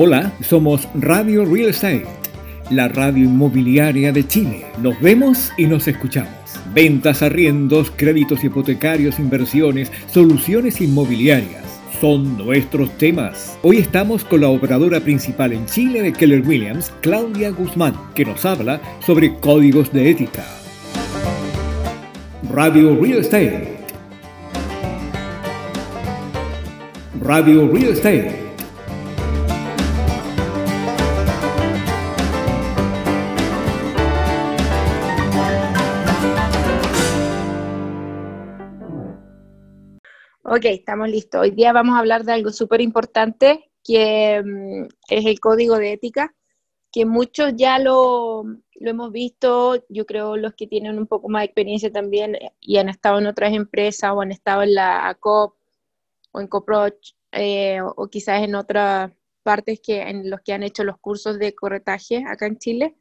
Hola, somos Radio Real Estate, la radio inmobiliaria de Chile. Nos vemos y nos escuchamos. Ventas, arriendos, créditos hipotecarios, inversiones, soluciones inmobiliarias. Son nuestros temas. Hoy estamos con la operadora principal en Chile de Keller Williams, Claudia Guzmán, que nos habla sobre códigos de ética. Radio Real Estate. Radio Real Estate Ok, estamos listos. Hoy día vamos a hablar de algo súper importante, que mm, es el código de ética, que muchos ya lo, lo, hemos visto, yo creo los que tienen un poco más de experiencia también y han estado en otras empresas o han estado en la COP o en COPROCH eh, o, quizás en otras partes que en los que han hecho los cursos de corretaje acá en Chile.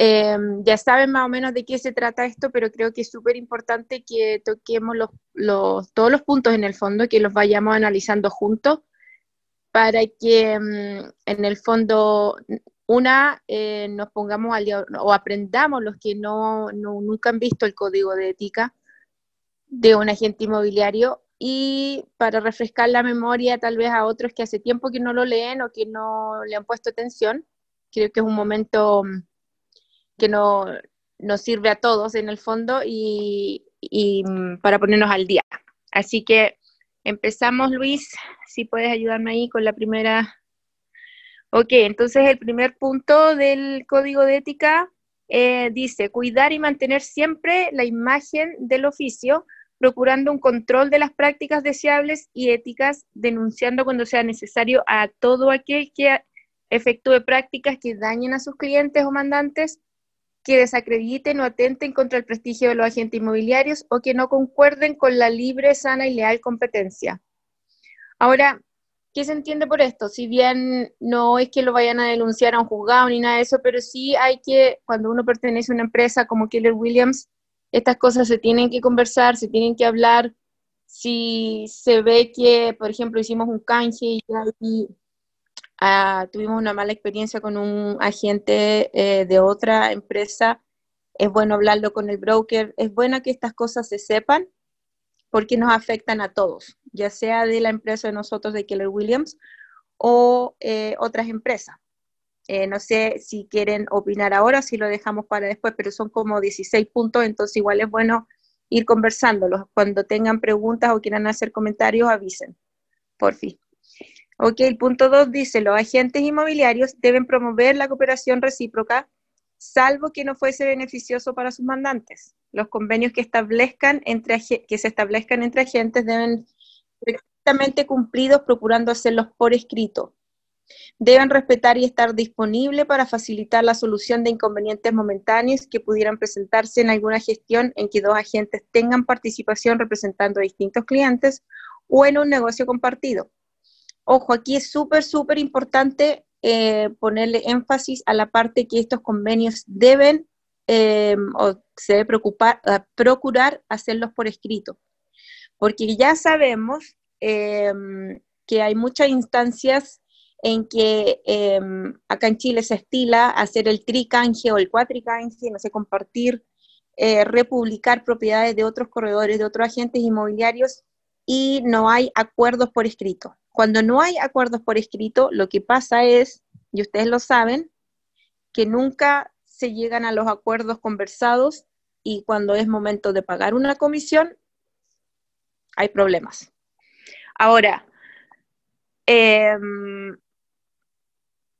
Em, ya saben más o menos de qué se trata esto, pero creo que es súper importante que toquemos los, todos los puntos en el fondo, que los vayamos analizando juntos, para que em, en el fondo, una, eh, nos pongamos al o aprendamos los que no, nunca han visto el código de ética de un agente inmobiliario y para refrescar la memoria tal vez a otros que hace tiempo que no lo leen o que no le han puesto atención. Creo que es un momento que no, nos sirve a todos en el fondo y, mm, para ponernos al día. Así que empezamos, Luis, si puedes ayudarme ahí con la primera. Ok, entonces el primer punto del código de ética eh, dice, cuidar y mantener siempre la imagen del oficio, procurando un control de las prácticas deseables y éticas, denunciando cuando sea necesario a todo aquel que efectúe prácticas que dañen a sus clientes o mandantes que desacrediten o atenten contra el prestigio de los agentes inmobiliarios o que no concuerden con la libre, sana y leal competencia. Ahora, ¿qué se entiende por esto? Si bien no es que lo vayan a denunciar a un juzgado ni nada de eso, pero sí hay que, cuando uno pertenece a una empresa como Keller Williams, estas cosas se tienen que conversar, se tienen que hablar. Si se ve que, por ejemplo, hicimos un canje y hay Ah, tuvimos una mala experiencia con un agente eh, de otra empresa, es bueno hablarlo con el broker, es bueno que estas cosas se sepan porque nos afectan a todos, ya sea de la empresa de nosotros de Keller Williams o eh, otras empresas. Eh, no sé si quieren opinar ahora, si lo dejamos para después, pero son como 16 puntos, entonces igual es bueno ir conversándolos. Cuando tengan preguntas o quieran hacer comentarios, avisen, por fin. Ok, el punto 2 dice, los agentes inmobiliarios deben promover la cooperación recíproca, salvo que no fuese beneficioso para sus mandantes. Los convenios que, establezcan entre, que se establezcan entre agentes deben ser cumplidos, procurando hacerlos por escrito. Deben respetar y estar disponibles para facilitar la solución de inconvenientes momentáneos que pudieran presentarse en alguna gestión en que dos agentes tengan participación representando a distintos clientes o en un negocio compartido Ojo, aquí es súper, súper importante eh, ponerle énfasis a la parte que estos convenios deben eh, o se debe procurar hacerlos por escrito, porque ya sabemos eh, que hay muchas instancias en que acá en Chile se estila hacer el tricanje o el cuatricanje, no sé, compartir, republicar propiedades de otros corredores, de otros agentes inmobiliarios y no hay acuerdos por escrito. Cuando no hay acuerdos por escrito, lo que pasa es, y ustedes lo saben, que nunca se llegan a los acuerdos conversados y cuando es momento de pagar una comisión, hay problemas. Ahora, em,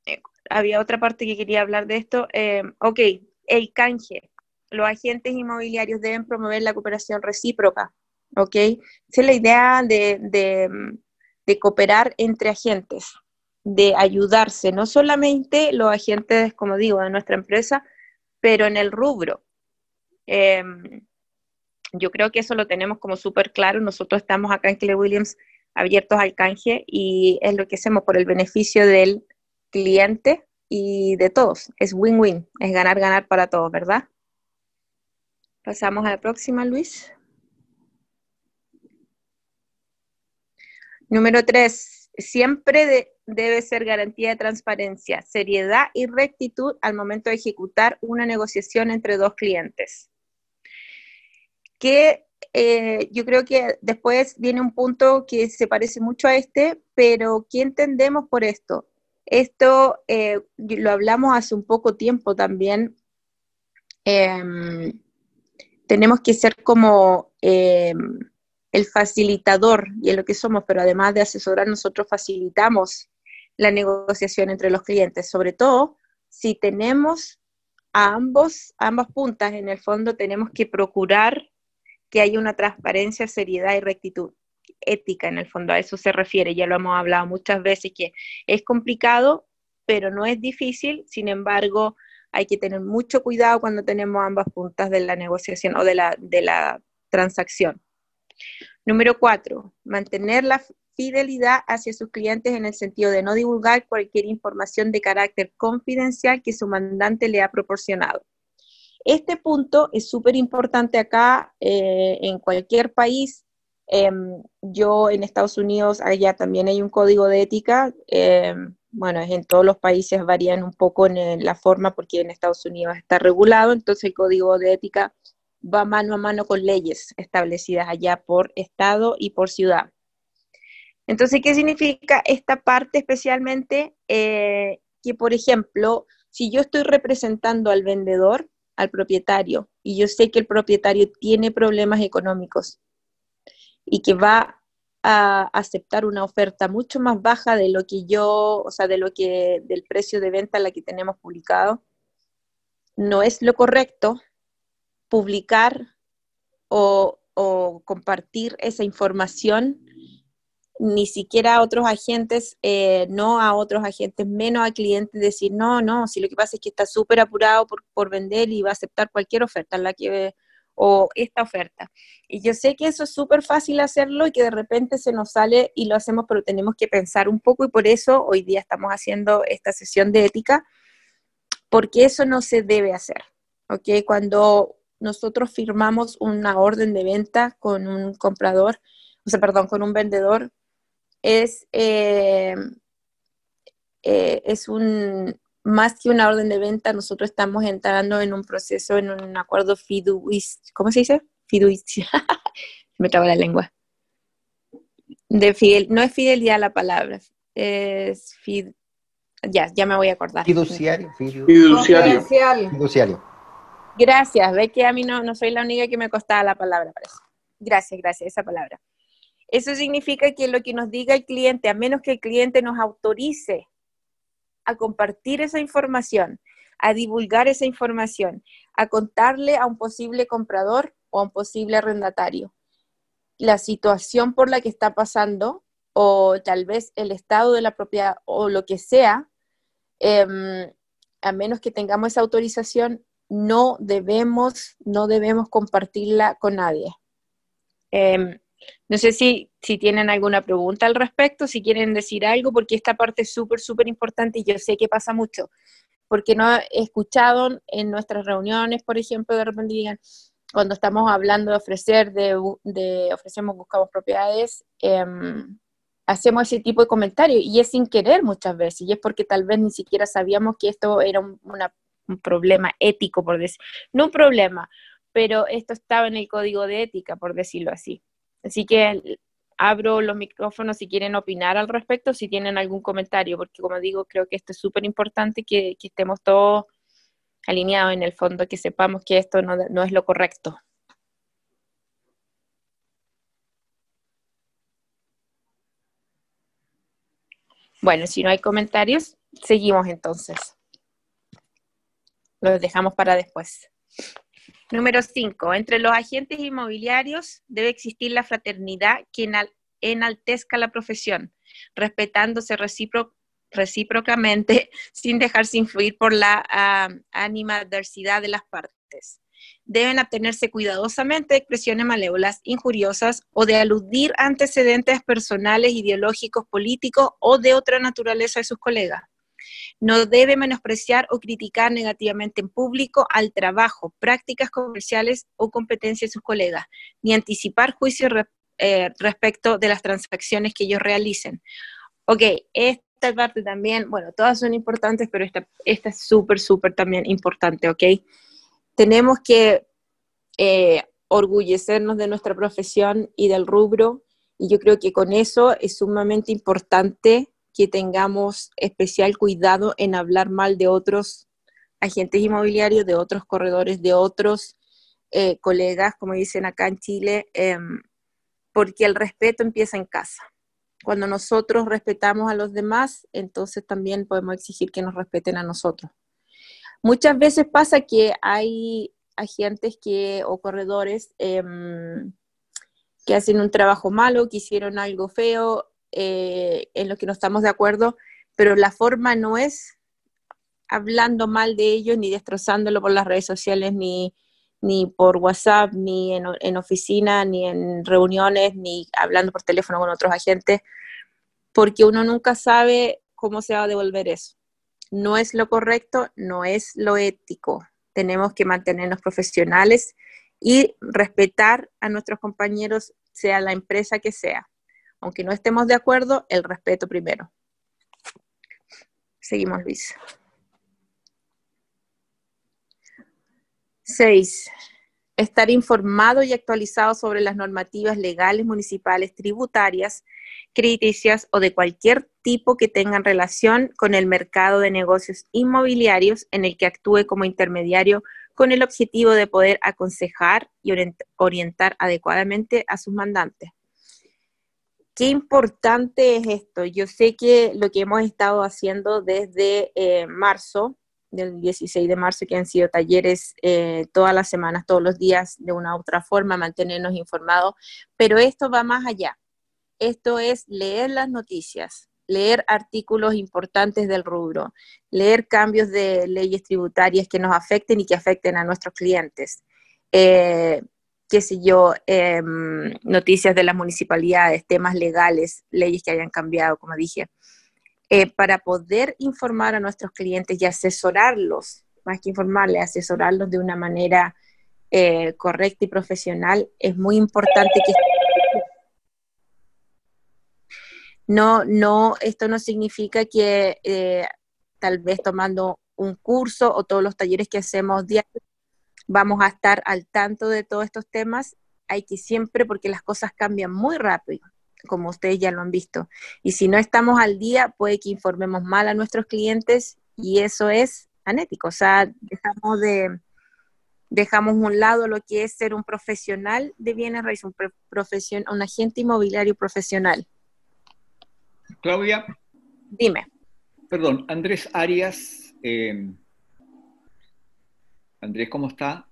eh, había otra parte que quería hablar de esto. Em, ok, el canje. Los agentes inmobiliarios deben promover la cooperación recíproca. ¿ok? Esa es la idea de, cooperar entre agentes, de ayudarse, no solamente los agentes, como digo, de nuestra empresa, pero en el rubro. Em, yo creo que eso lo tenemos como súper claro. Nosotros estamos acá en Clay Williams abiertos al canje y es lo que hacemos por el beneficio del cliente y de todos. Es win-win, es ganar-ganar para todos, ¿verdad? Pasamos a la próxima, Luis. Número tres, siempre debe ser garantía de transparencia, seriedad y rectitud al momento de ejecutar una negociación entre dos clientes. Que eh, yo creo que después viene un punto que se parece mucho a este, pero ¿qué entendemos por esto? Esto eh, lo hablamos hace un poco tiempo también. Em, tenemos que ser como em, el facilitador, y es lo que somos, pero además de asesorar, nosotros facilitamos la negociación entre los clientes, sobre todo si tenemos a ambos, ambas puntas, en el fondo tenemos que procurar que haya una transparencia, seriedad y rectitud ética en el fondo, a eso se refiere, ya lo hemos hablado muchas veces, que es complicado, pero no es difícil, sin embargo, hay que tener mucho cuidado cuando tenemos ambas puntas de la negociación o de la, de la transacción. Número cuatro, mantener la fidelidad hacia sus clientes en el sentido de no divulgar cualquier información de carácter confidencial que su mandante le ha proporcionado. Este punto es súper importante acá eh, en cualquier país. Em, yo en Estados Unidos, allá también hay un código de ética. Em, bueno, en todos los países varían un poco en la forma porque en Estados Unidos está regulado, entonces el código de ética va mano a mano con leyes establecidas allá por estado y por ciudad. Entonces, ¿qué significa esta parte especialmente? Eh, que, por ejemplo, si yo estoy representando al vendedor, al propietario, y yo sé que el propietario tiene problemas económicos y que va a aceptar una oferta mucho más baja de lo que yo, o sea, de lo que, del precio de venta la que tenemos publicado, no es lo correcto publicar o, compartir esa información ni siquiera a otros agentes, eh, no a otros agentes, menos a clientes, decir, no, no, si lo que pasa es que está súper apurado por, por, vender y va a aceptar cualquier oferta, la que, o esta oferta. Y yo sé que eso es súper fácil hacerlo y que de repente se nos sale y lo hacemos, pero tenemos que pensar un poco y por eso hoy día estamos haciendo esta sesión de ética, porque eso no se debe hacer. ¿ok? Cuando nosotros firmamos una orden de venta con un comprador, o sea, perdón, con un vendedor, es, eh, eh, es un, más que una orden de venta, nosotros estamos entrando en un proceso, en un acuerdo fiduciario, ¿cómo se dice? Fiduciario. Me traba la lengua. De fidel, no es fidelidad la palabra, es ya, ya me voy a acordar. Fiduciario. Fiduciario. Fiduciario. Gracias, ve que a mí no, no soy la única que me costaba la palabra, parece. Gracias, gracias, esa palabra. Eso significa que lo que nos diga el cliente, a menos que el cliente nos autorice a compartir esa información, a divulgar esa información, a contarle a un posible comprador o a un posible arrendatario la situación por la que está pasando o tal vez el estado de la propiedad o lo que sea, em, a menos que tengamos esa autorización, no debemos, no debemos compartirla con nadie. Em, no sé si, si tienen alguna pregunta al respecto, si quieren decir algo, porque esta parte es súper, súper importante y yo sé que pasa mucho, porque no he en nuestras reuniones, por ejemplo, de repente digan, cuando estamos hablando de ofrecer, de, de ofrecemos, buscamos propiedades, em, hacemos ese tipo de comentarios y es sin querer muchas veces, y es porque tal vez ni siquiera sabíamos que esto era una un problema ético, por decir, no un problema, pero esto estaba en el código de ética, por decirlo así. Así que abro los micrófonos si quieren opinar al respecto, si tienen algún comentario, porque como digo, creo que esto es súper importante que, estemos todos alineados en el fondo, que sepamos que esto no, no es lo correcto. Bueno, si no hay comentarios, seguimos entonces. Lo dejamos para después. Número 5. Entre los agentes inmobiliarios debe existir la fraternidad que enaltezca la profesión, respetándose recíprocamente sin dejarse influir por la animadversidad de las partes. Deben abstenerse cuidadosamente de expresiones malévolas, injuriosas o de aludir antecedentes personales, ideológicos, políticos o de otra naturaleza de sus colegas no debe menospreciar o criticar negativamente en público al trabajo, prácticas comerciales o competencias de sus colegas, ni anticipar juicios eh, respecto de las transacciones que ellos realicen. Ok, esta parte también, bueno, todas son importantes, pero esta, esta es súper, súper también importante, ¿ok? Tenemos que eh, orgullecernos de nuestra profesión y del rubro, y yo creo que con eso es sumamente importante que tengamos especial cuidado en hablar mal de otros agentes inmobiliarios, de otros corredores, de otros eh, colegas, como dicen acá en Chile, em, porque el respeto empieza en casa. Cuando nosotros respetamos a los demás, entonces también podemos exigir que nos respeten a nosotros. Muchas veces pasa que hay agentes que, o corredores em, que hacen un trabajo malo, que hicieron algo feo, eh, en lo que no estamos de acuerdo, pero la forma no es hablando mal de ellos, ni destrozándolo por las redes sociales, ni, ni por WhatsApp, ni en, en, oficina, ni en reuniones, ni hablando por teléfono con otros agentes, porque uno nunca sabe cómo se va a devolver eso. No es lo correcto, no es lo ético. Tenemos que mantenernos profesionales y respetar a nuestros compañeros, sea la empresa que sea. Aunque no estemos de acuerdo, el respeto primero. Seguimos, Luis. Seis, estar informado y actualizado sobre las normativas legales municipales, tributarias, crediticias o de cualquier tipo que tengan relación con el mercado de negocios inmobiliarios en el que actúe como intermediario con el objetivo de poder aconsejar y orientar adecuadamente a sus mandantes. Qué importante es esto. Yo sé que lo que hemos estado haciendo desde eh, marzo, del 16 de marzo, que han sido talleres eh, todas las semanas, todos los días, de una u otra forma, mantenernos informados, pero esto va más allá. Esto es leer las noticias, leer artículos importantes del rubro, leer cambios de leyes tributarias que nos afecten y que afecten a nuestros clientes. Eh, qué sé yo, em, noticias de las municipalidades, temas legales, leyes que hayan cambiado, como dije, eh, para poder informar a nuestros clientes y asesorarlos, más que informarles, asesorarlos de una manera eh, correcta y profesional, es muy importante que... No, no, esto no significa que eh, tal vez tomando un curso o todos los talleres que hacemos diarios vamos a estar al tanto de todos estos temas. Hay que siempre, porque las cosas cambian muy rápido, como ustedes ya lo han visto. Y si no estamos al día, puede que informemos mal a nuestros clientes y eso es anético. O sea, dejamos de dejamos un lado lo que es ser un profesional de bienes raíces, un, un agente inmobiliario profesional. Claudia. Dime. Perdón, Andrés Arias eh, Andrés, ¿cómo está?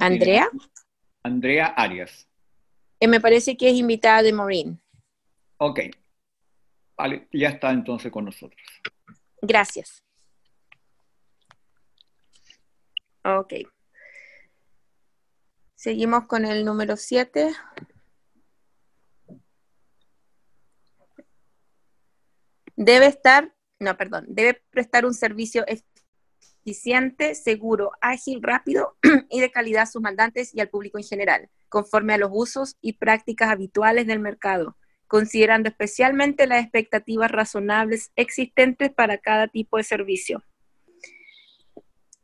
¿Andrea? Andrea Arias. Eh, me parece que es invitada de Maureen. Ok. Vale, ya está entonces con nosotros. Gracias. Ok. Seguimos con el número 7. Debe estar, no, perdón, debe prestar un servicio eficiente, seguro, ágil, rápido y de calidad a sus mandantes y al público en general, conforme a los usos y prácticas habituales del mercado, considerando especialmente las expectativas razonables existentes para cada tipo de servicio.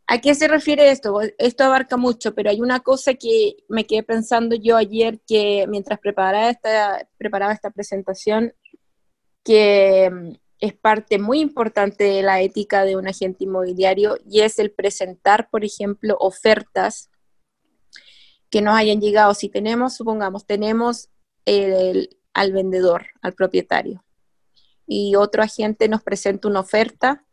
¿A qué se refiere esto? Esto abarca mucho, pero hay una cosa que me quedé pensando yo ayer que mientras preparaba esta, preparaba esta presentación, que es parte muy importante de la ética de un agente inmobiliario y es el presentar, por ejemplo, ofertas que nos hayan llegado. Si tenemos, supongamos, tenemos al vendedor, al propietario, y otro agente nos presenta una oferta,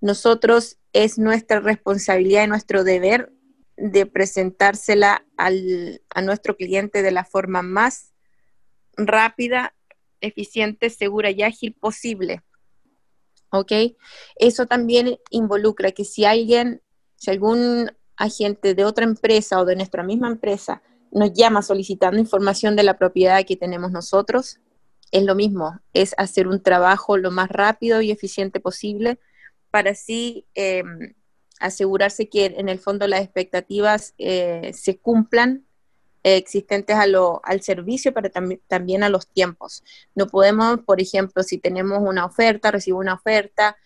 nosotros es nuestra responsabilidad y nuestro deber de presentársela a nuestro cliente de la forma más rápida eficiente, segura y ágil posible. ¿Ok? Eso también involucra que si alguien, si algún agente de otra empresa o de nuestra misma empresa nos llama solicitando información de la propiedad que tenemos nosotros, es lo mismo, es hacer un trabajo lo más rápido y eficiente posible para así em, asegurarse que en el fondo las expectativas eh, se cumplan existentes a al servicio, pero también a los tiempos. No podemos, por ejemplo, si tenemos una oferta, recibo una oferta,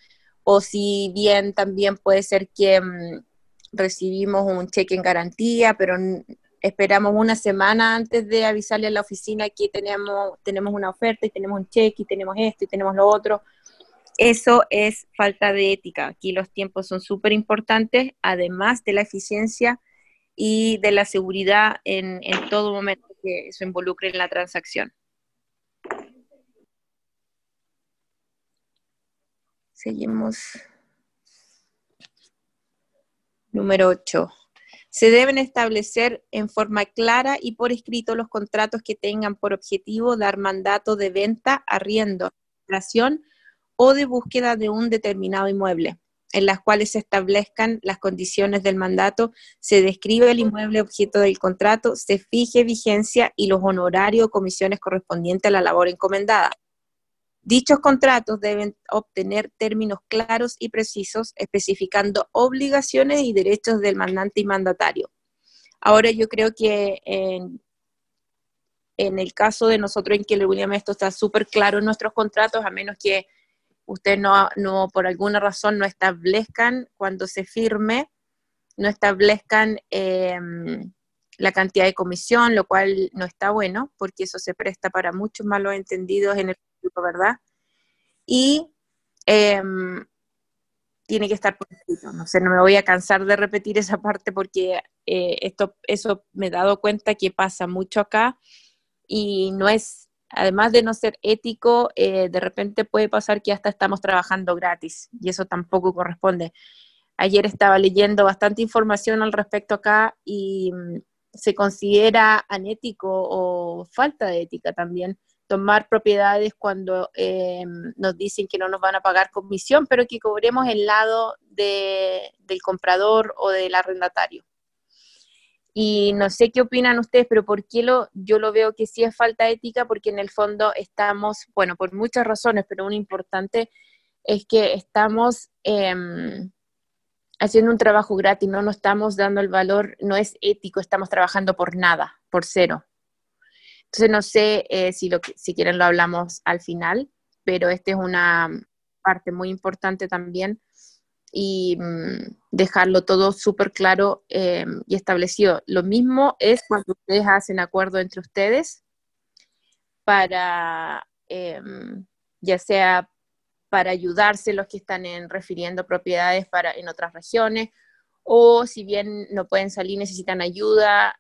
o si bien también puede ser que mm, recibimos un cheque en garantía, pero esperamos una semana antes de avisarle a la oficina que tenemos, tenemos una oferta y tenemos un cheque y tenemos esto y tenemos lo otro. Eso es falta de ética. Aquí los tiempos son súper importantes, además de la eficiencia y de la seguridad en, en todo momento que eso involucre en la transacción. Seguimos. Número 8. Se deben establecer en forma clara y por escrito los contratos que tengan por objetivo dar mandato de venta, arriendo, operación o de búsqueda de un determinado inmueble, en las cuales se establezcan las condiciones del mandato, se describe el inmueble objeto del contrato, se fije vigencia y los honorarios o comisiones correspondientes a la labor encomendada. Dichos contratos deben obtener términos claros y precisos, especificando obligaciones y derechos del mandante y mandatario. Ahora yo creo que en, el caso de nosotros en que William esto está súper claro en nuestros contratos, a menos que ustedes no, no, por alguna razón no establezcan cuando se firme, no establezcan em, la cantidad de comisión, lo cual no está bueno, porque eso se presta para muchos malos entendidos en el ¿verdad? Y em, tiene que estar por escrito. No sé, no me voy a cansar de repetir esa parte porque eh, esto, eso me he dado cuenta que pasa mucho acá y no es, además de no ser ético, eh, de repente puede pasar que hasta estamos trabajando gratis y eso tampoco corresponde. Ayer estaba leyendo bastante información al respecto acá y mm, se considera anético o falta de ética también tomar propiedades cuando eh, nos dicen que no nos van a pagar comisión, pero que cobremos el lado del comprador o del arrendatario. Y no sé qué opinan ustedes, pero ¿por qué lo, yo lo veo que sí es falta ética? Porque en el fondo estamos, bueno, por muchas razones, pero una importante es que estamos em, haciendo un trabajo gratis, no nos estamos dando el valor, no es ético, estamos trabajando por nada, por cero. Entonces no sé eh, si, lo, si quieren lo hablamos al final, pero esta es una parte muy importante también y mm, dejarlo todo súper claro eh, y establecido. Lo mismo es cuando ustedes hacen acuerdo entre ustedes para, eh, ya sea para ayudarse los que están en, refiriendo propiedades para, en otras regiones, o si bien no pueden salir, necesitan ayuda,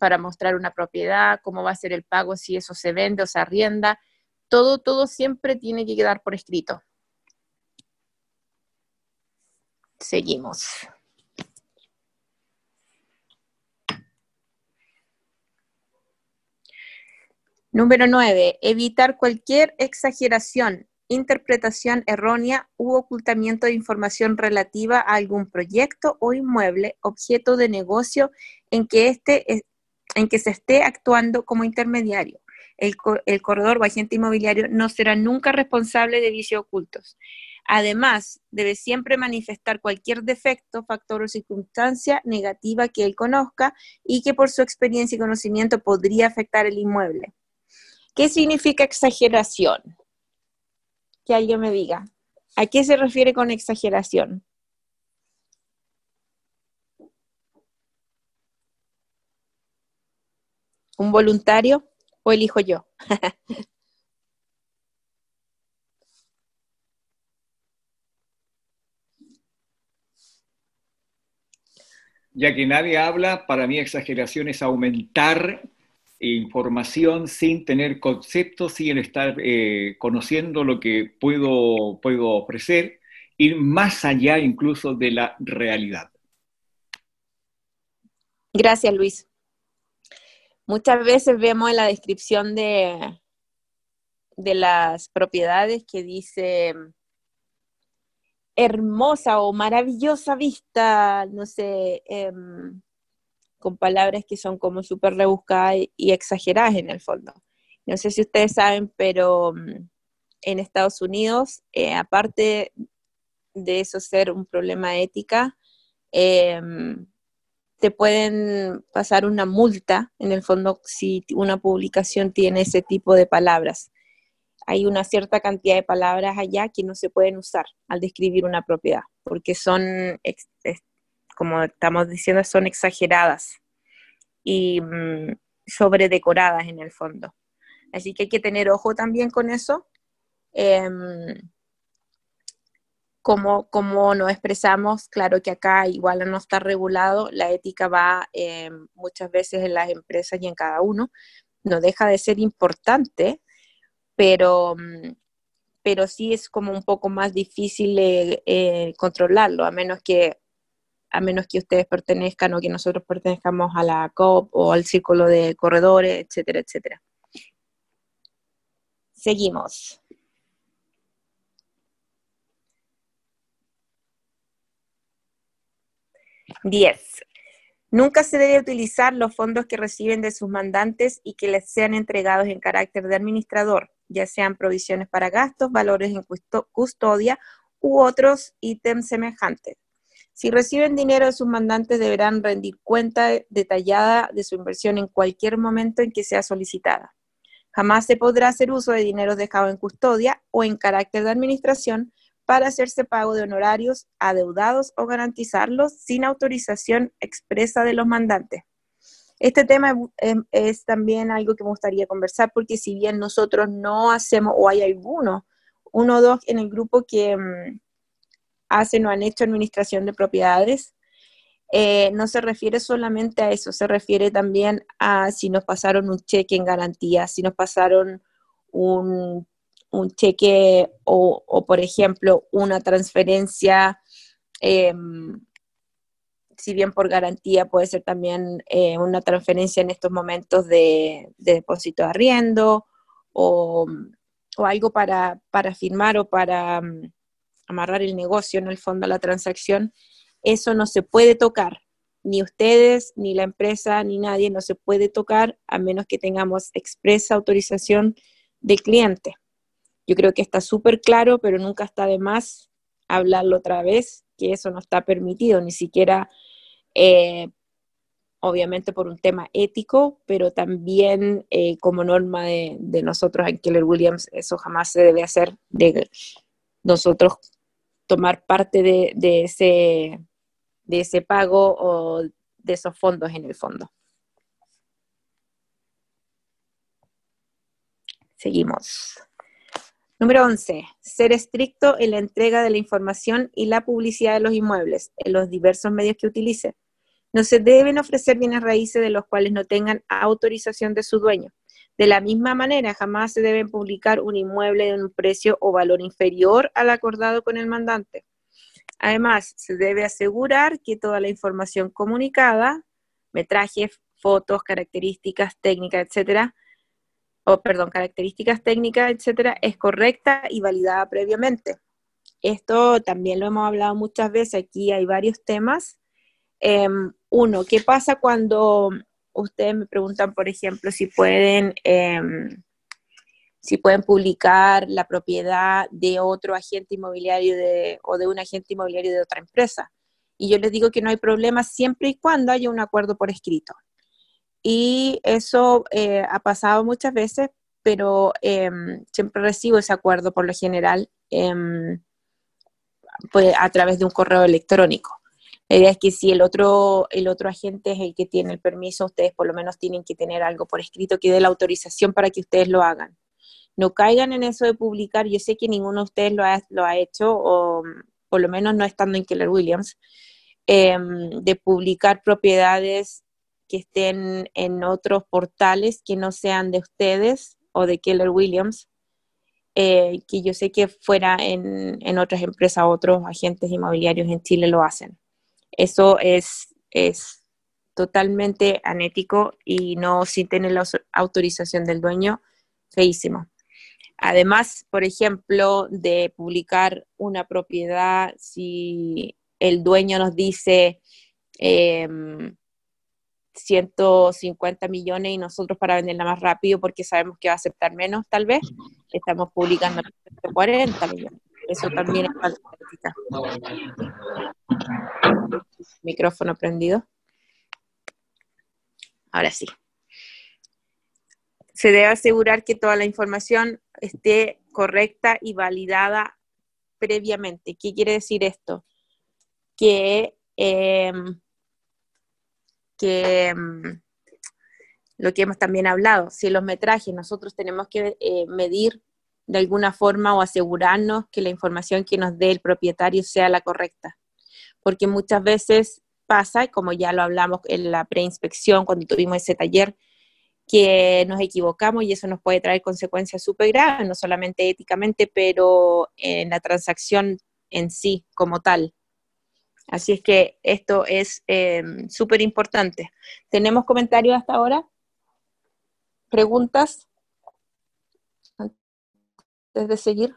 para mostrar una propiedad, cómo va a ser el pago, si eso se vende o se arrienda. Todo, todo siempre tiene que quedar por escrito. Seguimos. Número 9. Evitar cualquier exageración, interpretación errónea u ocultamiento de información relativa a algún proyecto o inmueble, objeto de negocio en que éste en que se esté actuando como intermediario. El, corredor o agente inmobiliario no será nunca responsable de vicios ocultos. Además, debe siempre manifestar cualquier defecto, factor o circunstancia negativa que él conozca y que por su experiencia y conocimiento podría afectar el inmueble. ¿Qué significa exageración? Que alguien me diga. ¿A qué se refiere con exageración? ¿Un voluntario o elijo yo? ya que nadie habla, para mí exageración es aumentar información sin tener conceptos, sin estar eh, conociendo lo que puedo, puedo ofrecer, ir más allá incluso de la realidad. Gracias, Luis. Muchas veces vemos en la descripción de, de las propiedades que dice hermosa o maravillosa vista, no sé, em, con palabras que son como súper rebuscadas y exageradas en el fondo. No sé si ustedes saben, pero mm, en Estados Unidos, eh, aparte de eso ser un problema ética, em, te pueden pasar una multa, en el fondo, si una publicación tiene ese tipo de palabras. Hay una cierta cantidad de palabras allá que no se pueden usar al describir una propiedad, porque son, como estamos diciendo, son exageradas y mm, sobredecoradas en el fondo. Así que hay que tener ojo también con eso. Em, como, nos expresamos, claro que acá igual no está regulado, la ética va eh, muchas veces en las empresas y en cada uno, no deja de ser importante, pero, pero sí es como un poco más difícil eh, eh, controlarlo, a menos que a menos que ustedes pertenezcan o que nosotros pertenezcamos a la COP o al círculo de corredores, etcétera, etcétera. Seguimos. 10. Nunca se debe utilizar los fondos que reciben de sus mandantes y que les sean entregados en carácter de administrador, ya sean provisiones para gastos, valores en custodia u otros ítems semejantes. Si reciben dinero de sus mandantes, deberán rendir cuenta detallada de su inversión en cualquier momento en que sea solicitada. Jamás se podrá hacer uso de dinero dejado en custodia o en carácter de administración para hacerse pago de honorarios adeudados o garantizarlos sin autorización expresa de los mandantes. Este tema es, también algo que me gustaría conversar porque si bien nosotros no hacemos, o hay algunos, uno o dos en el grupo que mm, hacen o han hecho administración de propiedades, eh, no se refiere solamente a eso, se refiere también a si nos pasaron un cheque en garantía, si nos pasaron un cheque o, por ejemplo, una transferencia, em, si bien por garantía puede ser también eh, una transferencia en estos momentos de, depósito de arriendo o, algo para, firmar o para mm, amarrar el negocio en el fondo a la transacción, eso no se puede tocar. Ni ustedes, ni la empresa, ni nadie no se puede tocar a menos que tengamos expresa autorización del cliente. Yo creo que está súper claro, pero nunca está de más hablarlo otra vez, que eso no está permitido, ni siquiera, eh, obviamente por un tema ético, pero también eh, como norma de, nosotros en Keller Williams, eso jamás se debe hacer, de nosotros tomar parte de, ese, de ese pago o de esos fondos en el fondo. Seguimos. Número 11. Ser estricto en la entrega de la información y la publicidad de los inmuebles en los diversos medios que utilice. No se deben ofrecer bienes raíces de los cuales no tengan autorización de su dueño. De la misma manera, jamás se deben publicar un inmueble de un precio o valor inferior al acordado con el mandante. Además, se debe asegurar que toda la información comunicada, metrajes, fotos, características técnicas, etcétera, o perdón, características técnicas, etcétera, es correcta y validada previamente. Esto también lo hemos hablado muchas veces, aquí hay varios temas. Em, uno, ¿qué pasa cuando ustedes me preguntan, por ejemplo, si pueden, em, si pueden publicar la propiedad de otro agente inmobiliario o de un agente inmobiliario de otra empresa? Y yo les digo que no hay problema siempre y cuando haya un acuerdo por escrito. Y eso eh, ha pasado muchas veces, pero em, siempre recibo ese acuerdo por lo general pues, a través de un correo electrónico. La idea es que si el otro, el otro agente es el que tiene el permiso, ustedes por lo menos tienen que tener algo por escrito que dé la autorización para que ustedes lo hagan. No caigan en eso de publicar, yo sé que ninguno de ustedes lo ha, lo ha hecho, o por lo menos no estando en Keller Williams, em, de publicar propiedades que estén en otros portales que no sean de ustedes o de Keller Williams, eh, que yo sé que fuera en, en, otras empresas, otros agentes inmobiliarios en Chile lo hacen. Eso es, es totalmente anético y no sin tener la autorización del dueño, feísimo. Además, por ejemplo, de publicar una propiedad, si el dueño nos dice, eh, 150 millones y nosotros para venderla más rápido porque sabemos que va a aceptar menos tal vez, estamos publicando 40 millones. Eso también es falta Micrófono prendido. Ahora sí. Se debe asegurar que toda la información esté correcta y validada previamente. ¿Qué quiere decir esto? Que, em, que em, lo que hemos también hablado, si los metrajes nosotros tenemos que eh, medir de alguna forma o asegurarnos que la información que nos dé el propietario sea la correcta. Porque muchas veces pasa, como ya lo hablamos en la preinspección cuando tuvimos ese taller, que nos equivocamos y eso nos puede traer consecuencias súper graves, no solamente éticamente, pero en la transacción en sí como tal. Así es que esto es eh, súper importante. ¿Tenemos comentarios hasta ahora? ¿Preguntas? Antes de seguir.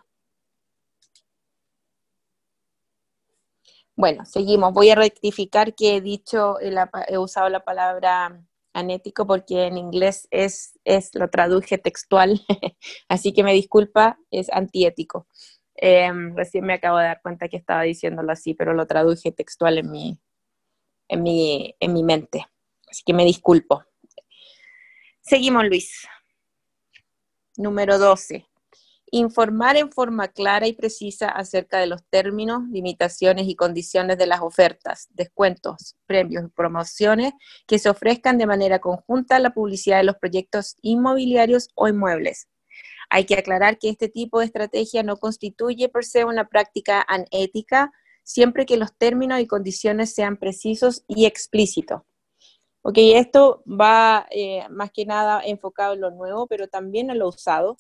Bueno, seguimos. Voy a rectificar que he dicho, he usado la palabra anético porque en inglés es, es lo traduje textual, así que me disculpa, es antiético. Em, recién me acabo de dar cuenta que estaba diciéndolo así, pero lo traduje textual en mi, en mi, en mi mente, así que me disculpo. Seguimos, Luis. Número 12. Informar en forma clara y precisa acerca de los términos, limitaciones y condiciones de las ofertas, descuentos, premios y promociones que se ofrezcan de manera conjunta a la publicidad de los proyectos inmobiliarios o inmuebles. Hay que aclarar que este tipo de estrategia no constituye per se una práctica anética, siempre que los términos y condiciones sean precisos y explícitos. Ok, esto va eh, más que nada enfocado en lo nuevo, pero también en lo usado,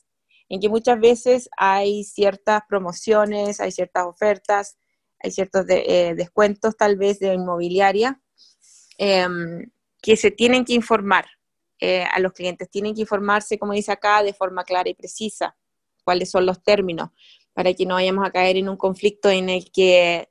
en que muchas veces hay ciertas promociones, hay ciertas ofertas, hay ciertos eh, descuentos tal vez de inmobiliaria em, que se tienen que informar eh, a los clientes, tienen que informarse, como dice acá, de forma clara y precisa, cuáles son los términos, para que no vayamos a caer en un conflicto en el que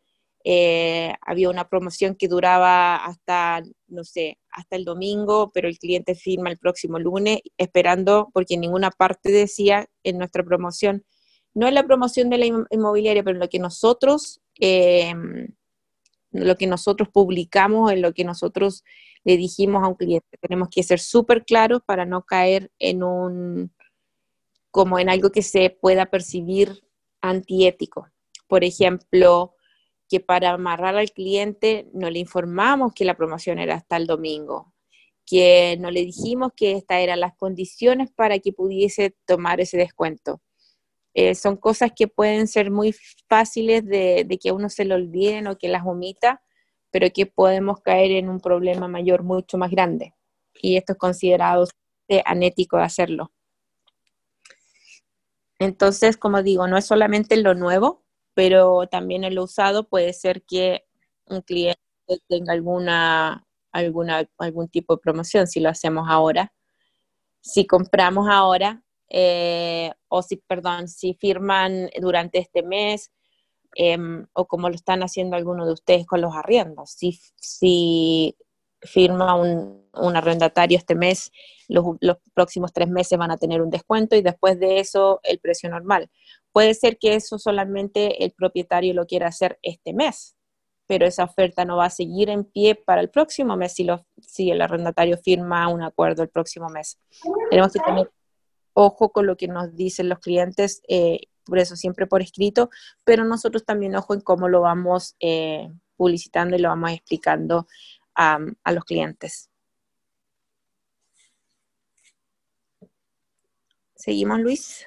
eh, había una promoción que duraba hasta, no sé, hasta el domingo, pero el cliente firma el próximo lunes esperando, porque en ninguna parte decía en nuestra promoción, no es la promoción de la inmobiliaria, pero lo que nosotros, eh, lo que nosotros publicamos, en lo que nosotros le dijimos a un cliente. Tenemos que ser súper claros para no caer en un, como en algo que se pueda percibir antiético. Por ejemplo, que para amarrar al cliente no le informamos que la promoción era hasta el domingo, que no le dijimos que estas eran las condiciones para que pudiese tomar ese descuento. Eh, son cosas que pueden ser muy fáciles de, que a uno se le olviden o que las omita, pero que podemos caer en un problema mayor mucho más grande. Y esto es considerado anético de hacerlo. Entonces, como digo, no es solamente lo nuevo, pero también en lo usado puede ser que un cliente tenga alguna, alguna, algún tipo de promoción si lo hacemos ahora. Si compramos ahora, eh, o si, perdón, si firman durante este mes, em, o como lo están haciendo algunos de ustedes con los arriendos. Si, si firma un, un arrendatario este mes, los, los, próximos tres meses van a tener un descuento y después de eso el precio normal. Puede ser que eso solamente el propietario lo quiera hacer este mes, pero esa oferta no va a seguir en pie para el próximo mes si, lo, si el arrendatario firma un acuerdo el próximo mes. Tenemos que tener ojo con lo que nos dicen los clientes, eh, por eso siempre por escrito, pero nosotros también ojo en cómo lo vamos eh, publicitando y lo vamos explicando a los clientes. Seguimos, Luis.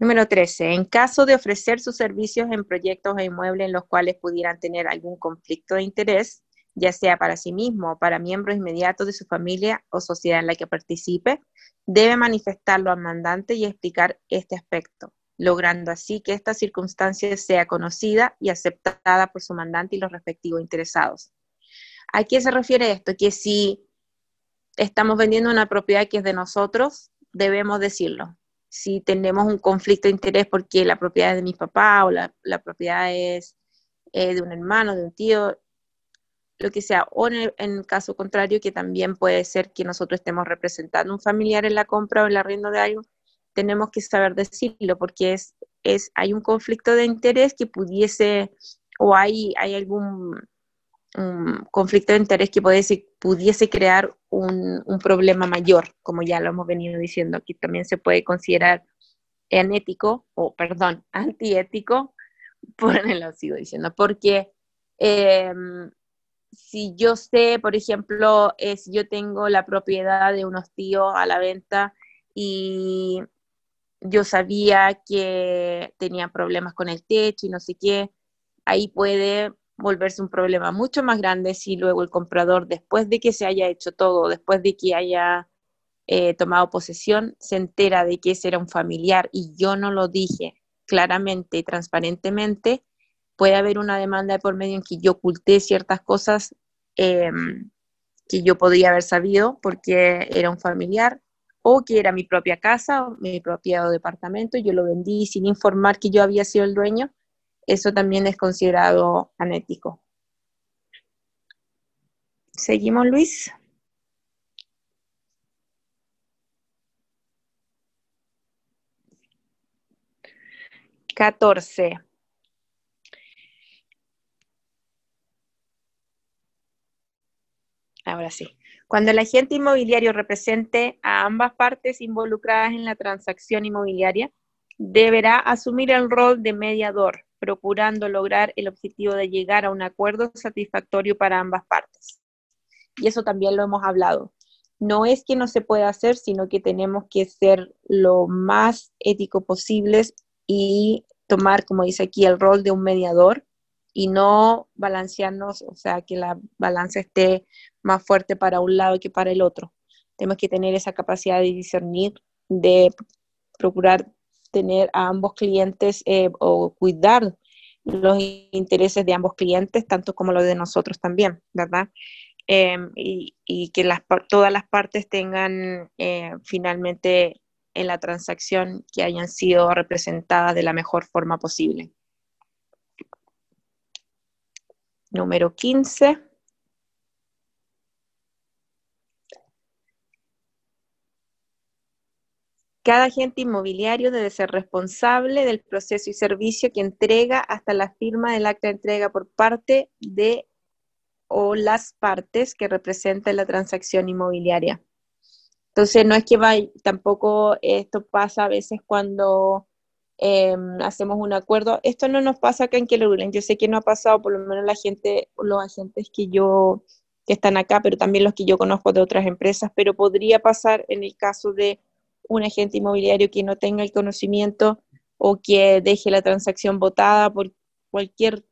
Número 13. En caso de ofrecer sus servicios en proyectos e inmuebles en los cuales pudieran tener algún conflicto de interés, ya sea para sí mismo o para miembros inmediatos de su familia o sociedad en la que participe, debe manifestarlo al mandante y explicar este aspecto, logrando así que esta circunstancia sea conocida y aceptada por su mandante y los respectivos interesados. ¿A qué se refiere esto? Que si estamos vendiendo una propiedad que es de nosotros, debemos decirlo si tenemos un conflicto de interés porque la propiedad es de mi papá o la, propiedad es eh, de un hermano, de un tío, lo que sea, o en el, caso contrario, que también puede ser que nosotros estemos representando un familiar en la compra o en el arriendo de algo, tenemos que saber decirlo porque es, es, hay un conflicto de interés que pudiese, o hay, hay algún, conflicto de interés que pudiese, pudiese crear un, un, problema mayor, como ya lo hemos venido diciendo, que también se puede considerar anético, o perdón, antiético, por lo sigo diciendo, porque em, si yo sé, por ejemplo, es si yo tengo la propiedad de unos tíos a la venta y yo sabía que tenía problemas con el techo y no sé qué, ahí puede volverse un problema mucho más grande si luego el comprador, después de que se haya hecho todo, después de que haya eh, tomado posesión, se entera de que ese era un familiar y yo no lo dije claramente y transparentemente, puede haber una demanda de por medio en que yo oculté ciertas cosas em, que yo podría haber sabido porque era un familiar o que era mi propia casa o mi propio departamento yo lo vendí sin informar que yo había sido el dueño eso también es considerado anético. Seguimos, Luis. Catorce. Ahora sí. Cuando el agente inmobiliario represente a ambas partes involucradas en la transacción inmobiliaria, deberá asumir el rol de mediador procurando lograr el objetivo de llegar a un acuerdo satisfactorio para ambas partes. Y eso también lo hemos hablado. No es que no se pueda hacer, sino que tenemos que ser lo más ético posibles y tomar, como dice aquí, el rol de un mediador y no balancearnos, o sea, que la balanza esté más fuerte para un lado que para el otro. Tenemos que tener esa capacidad de discernir, de procurar tener a ambos clientes eh, o cuidar los intereses de ambos clientes, tanto como los de nosotros también, ¿verdad? Em, y, que las, todas las partes tengan eh, finalmente en la transacción que hayan sido representadas de la mejor forma posible. Número 15. Cada agente inmobiliario debe ser responsable del proceso y servicio que entrega hasta la firma del acta de entrega por parte de o las partes que representan la transacción inmobiliaria. Entonces, no es que vaya, tampoco esto pasa a veces cuando em, hacemos un acuerdo. Esto no nos pasa acá en Keller Yo sé que no ha pasado, por lo menos la gente, los agentes que yo que están acá, pero también los que yo conozco de otras empresas, pero podría pasar en el caso de un agente inmobiliario que no tenga el conocimiento o que deje la transacción votada por cualquier,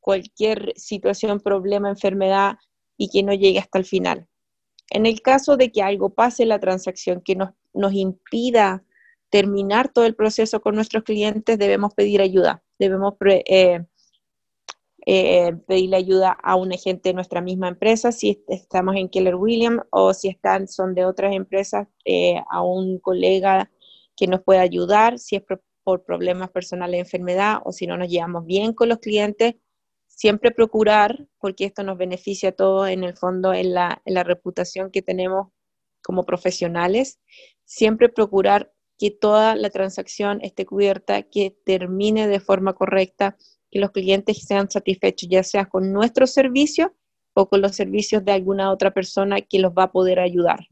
cualquier situación, problema, enfermedad y que no llegue hasta el final. En el caso de que algo pase en la transacción que nos, nos impida terminar todo el proceso con nuestros clientes, debemos pedir ayuda, debemos eh, eh, pedirle ayuda a un agente de nuestra misma empresa, si estamos en Keller Williams o si están, son de otras empresas, eh, a un colega que nos pueda ayudar, si es por, problemas personales de enfermedad o si no nos llevamos bien con los clientes, siempre procurar, porque esto nos beneficia a todos en el fondo en la, en la reputación que tenemos como profesionales, siempre procurar que toda la transacción esté cubierta, que termine de forma correcta, que los clientes sean satisfechos, ya sea con nuestro servicio o con los servicios de alguna otra persona que los va a poder ayudar.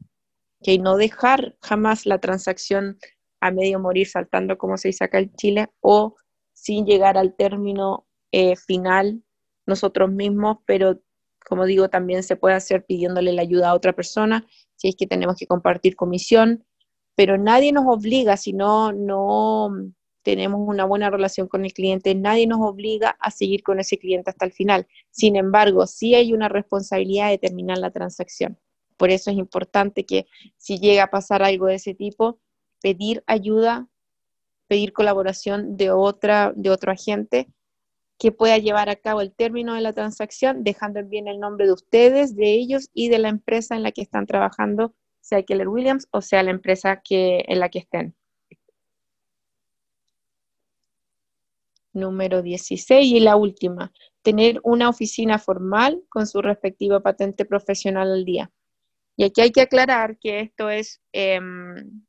Que no dejar jamás la transacción a medio morir saltando como se dice acá en Chile o sin llegar al término eh, final nosotros mismos, pero como digo, también se puede hacer pidiéndole la ayuda a otra persona, si es que tenemos que compartir comisión, pero nadie nos obliga, si no, no, tenemos una buena relación con el cliente, nadie nos obliga a seguir con ese cliente hasta el final. Sin embargo, sí hay una responsabilidad de terminar la transacción. Por eso es importante que si llega a pasar algo de ese tipo, pedir ayuda, pedir colaboración de, otra, de otro agente que pueda llevar a cabo el término de la transacción, dejando bien el nombre de ustedes, de ellos y de la empresa en la que están trabajando, sea Keller Williams o sea la empresa que, en la que estén. Número 16 y la última, tener una oficina formal con su respectiva patente profesional al día. Y aquí hay que aclarar que esto es em,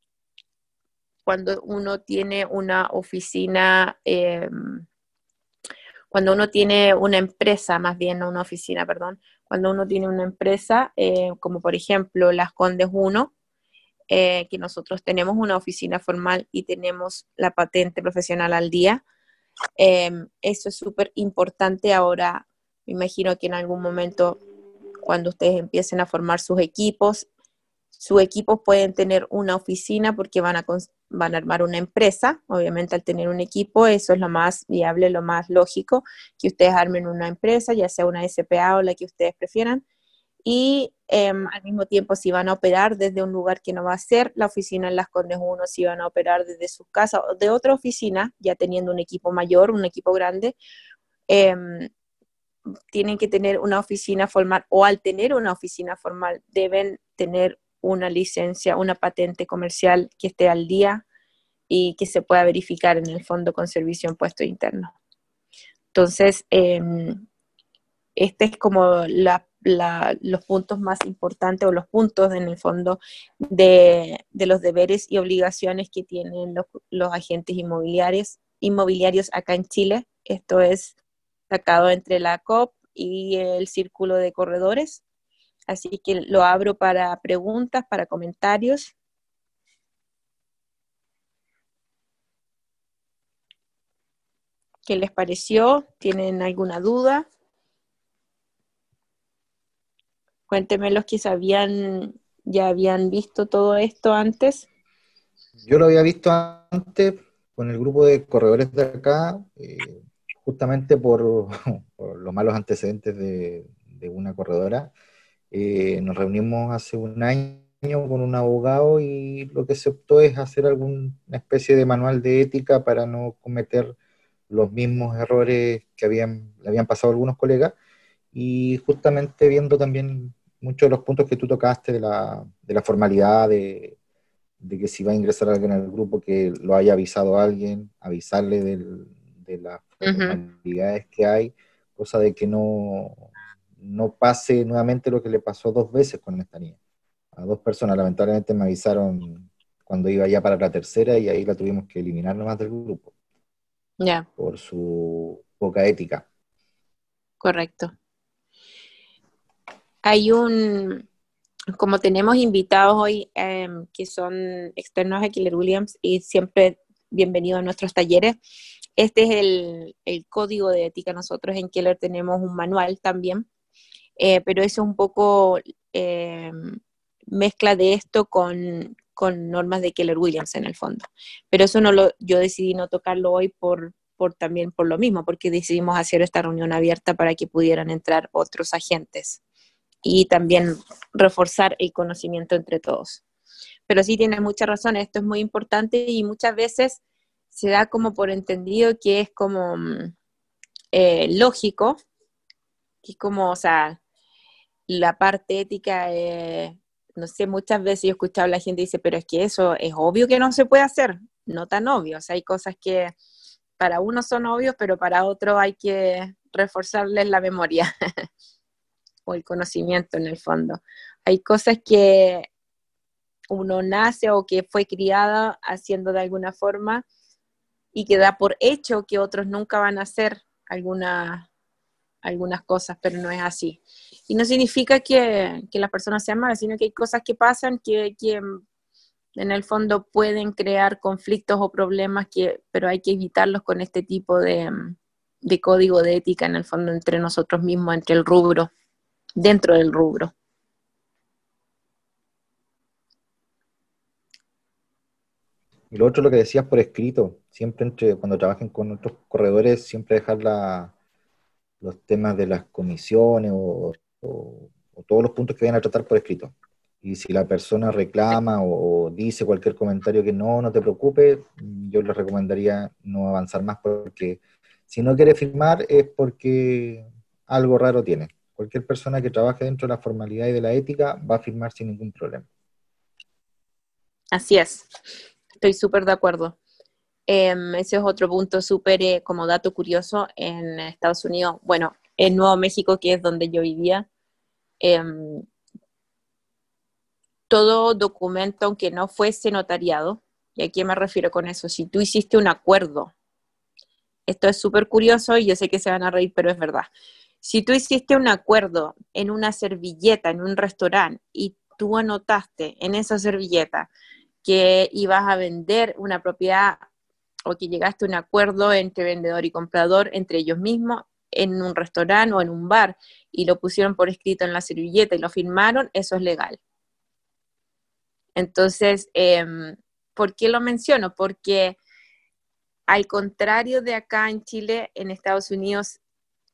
cuando uno tiene una oficina, em, cuando uno tiene una empresa, más bien no una oficina, perdón, cuando uno tiene una empresa, eh, como por ejemplo Las Condes 1, eh, que nosotros tenemos una oficina formal y tenemos la patente profesional al día. Em, eso es súper importante ahora. Me imagino que en algún momento, cuando ustedes empiecen a formar sus equipos, sus equipos pueden tener una oficina porque van a, van a armar una empresa. Obviamente al tener un equipo, eso es lo más viable, lo más lógico, que ustedes armen una empresa, ya sea una SPA o la que ustedes prefieran y em, al mismo tiempo si van a operar desde un lugar que no va a ser la oficina en Las Condes 1, si van a operar desde su casa o de otra oficina, ya teniendo un equipo mayor, un equipo grande, em, tienen que tener una oficina formal o al tener una oficina formal deben tener una licencia, una patente comercial que esté al día y que se pueda verificar en el fondo con servicio en puesto interno. Entonces, em, este es como la los puntos más importantes o los puntos en el fondo de, los deberes y obligaciones que tienen los, agentes inmobiliarios, inmobiliarios acá en Chile. Esto es sacado entre la COP y el círculo de corredores. Así que lo abro para preguntas, para comentarios. ¿Qué les pareció? ¿Tienen alguna duda? Cuénteme los que sabían, ya habían visto todo esto antes. Yo lo había visto antes con el grupo de corredores de acá, eh, justamente por, los malos antecedentes de, una corredora. Eh, nos reunimos hace un año con un abogado y lo que se optó es hacer alguna especie de manual de ética para no cometer los mismos errores que habían, le habían pasado a algunos colegas y justamente viendo también muchos de los puntos que tú tocaste de la, de la formalidad, de, de, que si va a ingresar alguien al grupo, que lo haya avisado a alguien, avisarle del, de las formalidades que hay, cosa de que no, no pase nuevamente lo que le pasó dos veces con esta niña. A dos personas, lamentablemente me avisaron cuando iba ya para la tercera y ahí la tuvimos que eliminar nomás del grupo. Ya. Por su poca ética. Correcto hay un, como tenemos invitados hoy em, que son externos a Killer Williams y siempre bienvenidos a nuestros talleres, este es el, código de ética. Nosotros en Keller tenemos un manual también, eh, pero es un poco em, mezcla de esto con, normas de Keller Williams en el fondo. Pero eso no lo, yo decidí no tocarlo hoy por, por también por lo mismo, porque decidimos hacer esta reunión abierta para que pudieran entrar otros agentes y también reforzar el conocimiento entre todos. Pero sí tiene mucha razón, esto es muy importante y muchas veces se da como por entendido que es como mm, eh, lógico, que es como, o sea, la parte ética, no sé, muchas veces yo he escuchado a la gente dice, pero es que eso es obvio que no se puede hacer, no tan obvio, o sea, hay cosas que para unos son obvios, pero para otros hay que reforzarles la memoria. el conocimiento en el fondo. Hay cosas que uno nace o que fue criada haciendo de alguna forma y que da por hecho que otros nunca van a hacer alguna, algunas cosas, pero no es así. Y no significa que, que las personas sean malas, sino que hay cosas que pasan que, que en el fondo pueden crear conflictos o problemas, que, pero hay que evitarlos con este tipo de, de código de ética en el fondo entre nosotros mismos, entre el rubro dentro del rubro. Y lo otro, lo que decías por escrito, siempre entre, cuando trabajen con otros corredores, siempre dejar la, los temas de las comisiones o, todos los puntos que vayan a tratar por escrito. Y si la persona reclama o, dice cualquier comentario que no, no te preocupes, yo le recomendaría no avanzar más porque si no quiere firmar es porque algo raro tiene cualquier persona que trabaje dentro de la formalidad y de la ética va a firmar sin ningún problema. Así es, estoy súper de acuerdo. Em, ese es otro punto súper eh, como dato curioso en Estados Unidos, bueno, en Nuevo México, que es donde yo vivía, em, todo documento, aunque no fuese notariado, ¿y a qué me refiero con eso? Si tú hiciste un acuerdo esto es súper curioso y yo sé que se van a reír, pero es verdad. Si tú hiciste un acuerdo en una servilleta, en un restaurante, y tú anotaste en esa servilleta que ibas a vender una propiedad o que llegaste a un acuerdo entre vendedor y comprador, entre ellos mismos, en un restaurante o en un bar, y lo pusieron por escrito en la servilleta y lo firmaron, eso es legal. Entonces, em, ¿por qué lo menciono? Porque al contrario de acá en Chile, en Estados Unidos,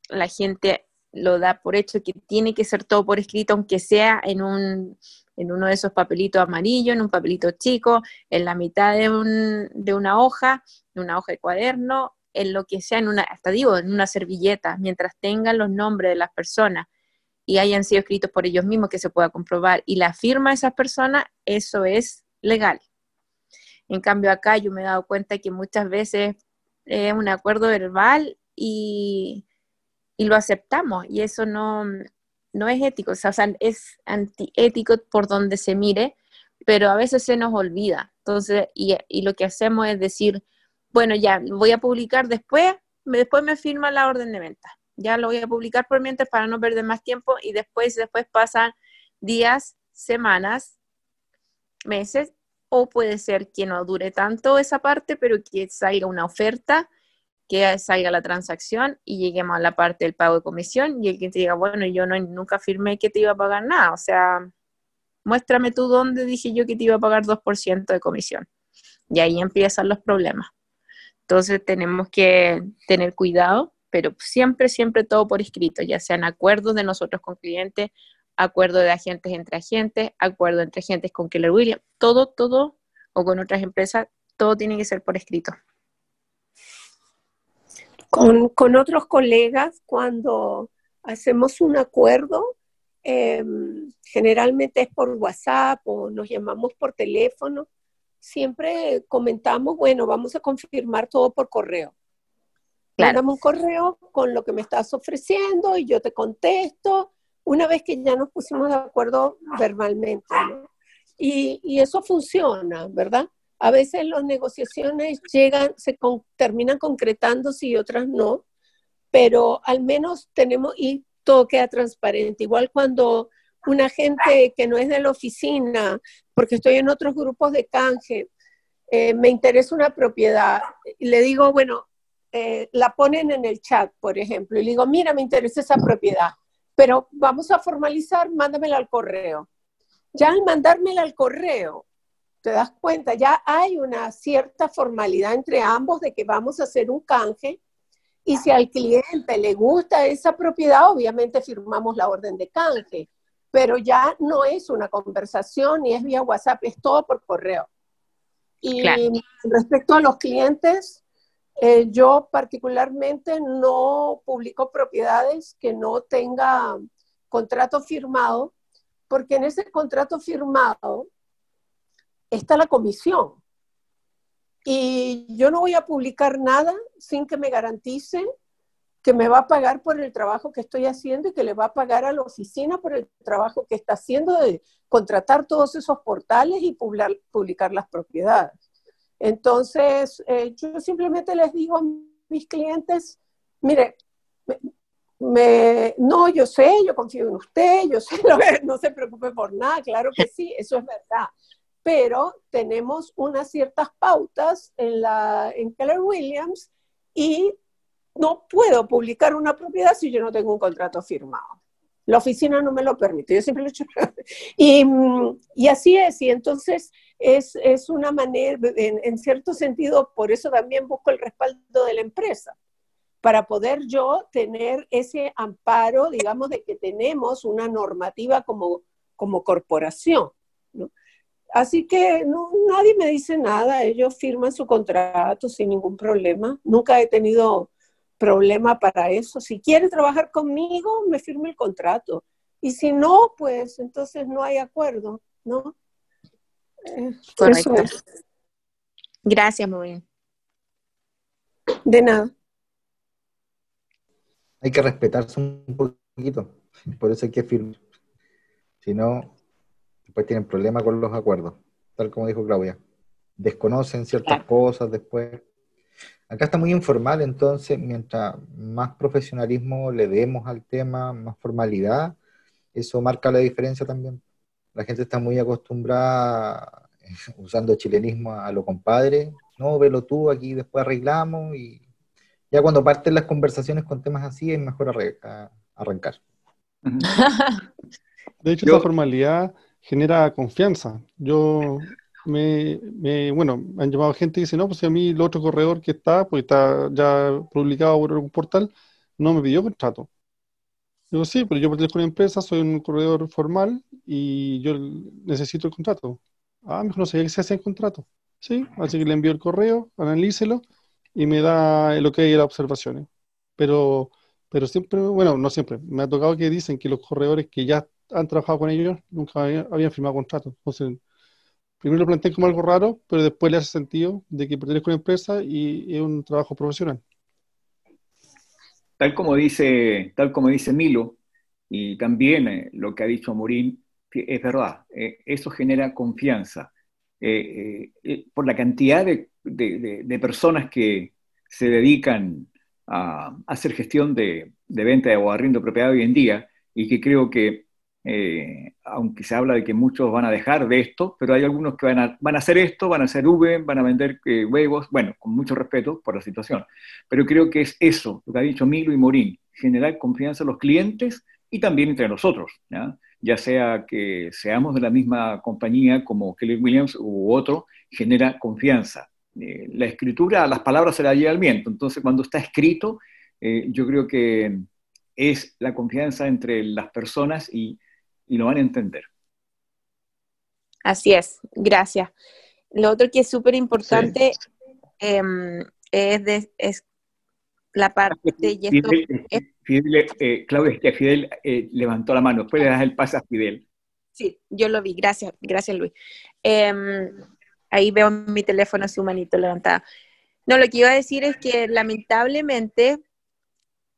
la gente lo da por hecho que tiene que ser todo por escrito, aunque sea en, un, en uno de esos papelitos amarillos, en un papelito chico, en la mitad de, un, de una hoja, de una hoja de cuaderno, en lo que sea, en una, hasta digo, en una servilleta, mientras tengan los nombres de las personas y hayan sido escritos por ellos mismos que se pueda comprobar y la firma de esas personas, eso es legal. En cambio acá yo me he dado cuenta que muchas veces es un acuerdo verbal y, lo aceptamos y eso no, no es ético, o sea, es antiético por donde se mire, pero a veces se nos olvida. Entonces, y, y lo que hacemos es decir, bueno, ya voy a publicar después, después me firma la orden de venta. Ya lo voy a publicar por mientras para no perder más tiempo y después, después pasan días, semanas, meses o puede ser que no dure tanto esa parte, pero que salga una oferta, que salga la transacción y lleguemos a la parte del pago de comisión y el que te diga, bueno, yo no, nunca firmé que te iba a pagar nada, o sea, muéstrame tú dónde dije yo que te iba a pagar 2% de comisión. Y ahí empiezan los problemas. Entonces tenemos que tener cuidado, pero siempre, siempre todo por escrito, ya sean acuerdos de nosotros con clientes acuerdo de agentes entre agentes, acuerdo entre agentes con Keller Williams, todo, todo, o con otras empresas, todo tiene que ser por escrito. Con, otros colegas, cuando hacemos un acuerdo, em, generalmente es por WhatsApp o nos llamamos por teléfono, siempre comentamos, bueno, vamos a confirmar todo por correo. Claro. un correo con lo que me estás ofreciendo y yo te contesto una vez que ya nos pusimos de acuerdo verbalmente. Y, eso funciona, ¿verdad? A veces las negociaciones llegan, se terminan concretándose y otras no, pero al menos tenemos, y todo queda transparente. Igual cuando una gente que no es de la oficina, porque estoy en otros grupos de canje, eh, me interesa una propiedad, y le digo, bueno, eh, la ponen en el chat, por ejemplo, y le digo, mira, me interesa esa propiedad pero vamos a formalizar, mándamela al correo. Ya al mandármela al correo, te das cuenta, ya hay una cierta formalidad entre ambos de que vamos a hacer un canje y si al cliente le gusta esa propiedad, obviamente firmamos la orden de canje, pero ya no es una conversación ni es vía WhatsApp, es todo por correo. Y respecto a los clientes, eh, yo particularmente no publico propiedades que no tenga contrato firmado, porque en ese contrato firmado está la comisión. Y yo no voy a publicar nada sin que me garanticen que me va a pagar por el trabajo que estoy haciendo y que le va a pagar a la oficina por el trabajo que está haciendo de contratar todos esos portales y publicar las propiedades. Entonces, eh, yo simplemente les digo a mis clientes, mire, no, yo sé, yo confío en usted, yo sé, no se preocupe por nada, claro que sí, eso es verdad. Pero tenemos unas ciertas pautas en, la, en Keller Williams y no puedo publicar una propiedad si yo no tengo un contrato firmado. La oficina no me lo permite, yo siempre lo he hecho. y, y así es, y entonces es, una manera, en, cierto sentido, por eso también busco el respaldo de la empresa, para poder yo tener ese amparo, digamos, de que tenemos una normativa como, como corporación. Así que nadie me dice nada, ellos firman su contrato sin ningún problema. Nunca he tenido problema para eso. Si quiere trabajar conmigo, me firme el contrato. Y si no, pues entonces no hay acuerdo, ¿no? Correcto. Gracias, muy bien. De nada. Hay que respetarse un poquito, por eso hay que firmar. Si no, después tienen problemas con los acuerdos, tal como dijo Claudia. Desconocen ciertas cosas después. Acá está muy informal, entonces mientras más profesionalismo le demos al tema, más formalidad, eso marca la diferencia también. La gente está muy acostumbrada, usando chilenismo a lo compadre, no, velo tú, aquí después arreglamos y ya cuando parten las conversaciones con temas así es mejor arrancar. De hecho, esa formalidad genera confianza. Yo me, bueno, me han llamado gente y dice, no, pues si a mí el otro corredor que está, pues está ya publicado por algún portal, no me pidió contrato. Digo, sí, pero yo pertenezco a una empresa, soy un corredor formal y yo necesito el contrato. Ah, mejor no sabía que se hace el contrato. Sí, así que le envío el correo, analícelo y me da el ok y las observaciones. Pero, pero siempre, bueno, no siempre, me ha tocado que dicen que los corredores que ya han trabajado con ellos nunca habían, firmado contrato. Entonces, primero lo planteé como algo raro, pero después le hace sentido de que pertenezco a una empresa y es un trabajo profesional. Tal como dice, tal como dice Milo, y también eh, lo que ha dicho Morín, es verdad, eh, eso genera confianza. Eh, por la cantidad de, personas que se dedican a, hacer gestión de, venta o arriendo propiedad hoy en día, y que creo que eh, aunque se habla de que muchos van a dejar de esto, pero hay algunos que van a, van a hacer esto, van a hacer V, van a vender eh, huevos, bueno, con mucho respeto por la situación. Pero creo que es eso, lo que ha dicho Milo y Morín, generar confianza en los clientes y también entre nosotros, ¿ya? sea que seamos de la misma compañía como Kelly Williams u otro, genera confianza. Eh, la escritura, las palabras se la lleva al viento, entonces cuando está escrito, yo creo que es la confianza entre las personas y y lo van a entender. Así es, gracias. Lo otro que es súper importante em, es, es, la parte... Fidel, Fidel eh, Claudia, es que Fidel eh, levantó la mano, después le das el pase a Fidel. Sí, yo lo vi, gracias, gracias Luis. Em, ahí veo mi teléfono, su manito levantada. No, lo que iba a decir es que lamentablemente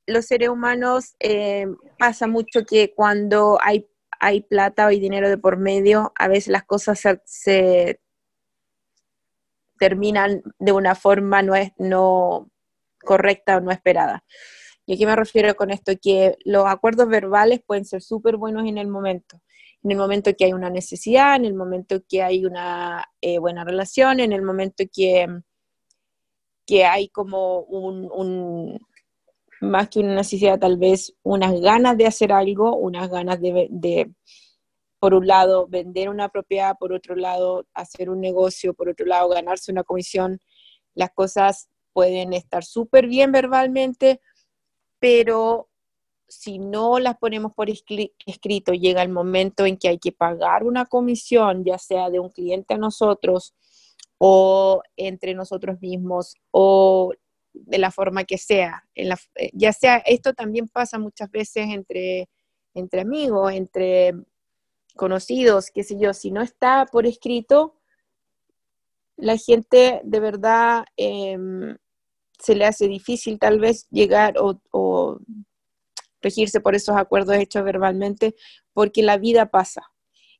los seres humanos eh, pasa mucho que cuando hay hay plata o hay dinero de por medio, a veces las cosas se, terminan de una forma no, es, no correcta o no esperada. ¿Y a qué me refiero con esto? Que los acuerdos verbales pueden ser súper buenos en el momento. En el momento que hay una necesidad, en el momento que hay una eh, buena relación, en el momento que, que hay como un, más que una necesidad, tal vez unas ganas de hacer algo, unas ganas de, por un lado, vender una propiedad, por otro lado, hacer un negocio, por otro lado, ganarse una comisión. Las cosas pueden estar súper bien verbalmente, pero si no las ponemos por escrito, llega el momento en que hay que pagar una comisión, ya sea de un cliente a nosotros o entre nosotros mismos, o de la forma que sea. En eh, ya sea, esto también pasa muchas veces entre, entre amigos, entre conocidos, qué sé yo, si no está por escrito, la gente de verdad em, se le hace difícil tal vez llegar o, o regirse por esos acuerdos hechos verbalmente, porque la vida pasa.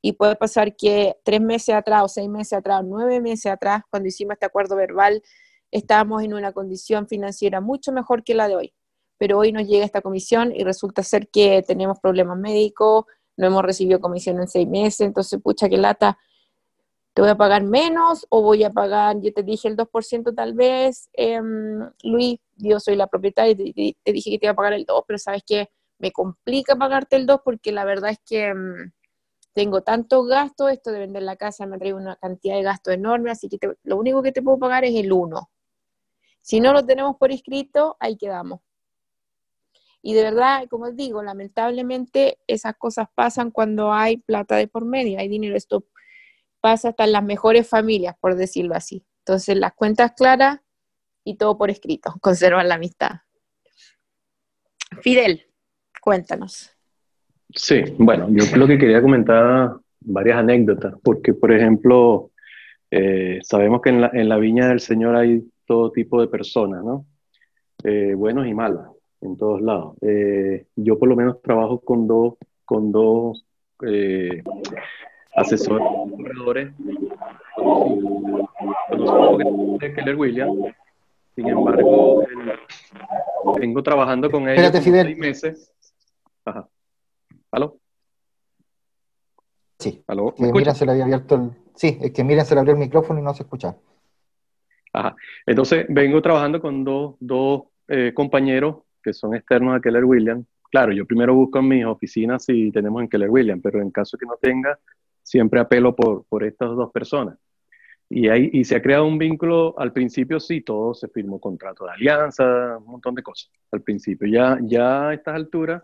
Y puede pasar que tres meses atrás, o seis meses atrás, o nueve meses atrás, cuando hicimos este acuerdo verbal, estábamos en una condición financiera mucho mejor que la de hoy. Pero hoy nos llega esta comisión y resulta ser que tenemos problemas médicos, no hemos recibido comisión en seis meses, entonces, pucha, que lata, te voy a pagar menos o voy a pagar, yo te dije el 2% tal vez, em, Luis, yo soy la propietaria y te, dije que te iba a pagar el 2, pero sabes que me complica pagarte el 2 porque la verdad es que em, tengo tantos gastos, esto de vender la casa me trae una cantidad de gastos enorme, así que lo único que te puedo pagar es el 1. Si no lo tenemos por escrito, ahí quedamos. Y de verdad, como digo, lamentablemente esas cosas pasan cuando hay plata de por medio, hay dinero. Esto pasa hasta en las mejores familias, por decirlo así. Entonces, las cuentas claras y todo por escrito, conservan la amistad. Fidel, cuéntanos. Sí, bueno, yo lo que quería comentar varias anécdotas, porque por ejemplo, eh, sabemos que en la viña del Señor hay todo tipo de personas, ¿no? Eh, buenos y malos, en todos lados. Eh, yo por lo menos trabajo con dos, con dos eh, asesores, corredores, Keller Williams, Sin embargo, vengo trabajando con ellos por seis meses. Ajá. ¿Aló? Sí. ¿Aló? Que se le había abierto el... Sí, es que Miriam se le abrió el micrófono y no se escucha. Ajá. Entonces, vengo trabajando con dos, dos eh, compañeros que son externos a Keller Williams. Claro, yo primero busco en mis oficinas si tenemos en Keller Williams, pero en caso que no tenga, siempre apelo por, por estas dos personas. Y, ahí, y se ha creado un vínculo, al principio sí, todo se firmó contrato de alianza, un montón de cosas. Al principio, ya, ya a estas alturas,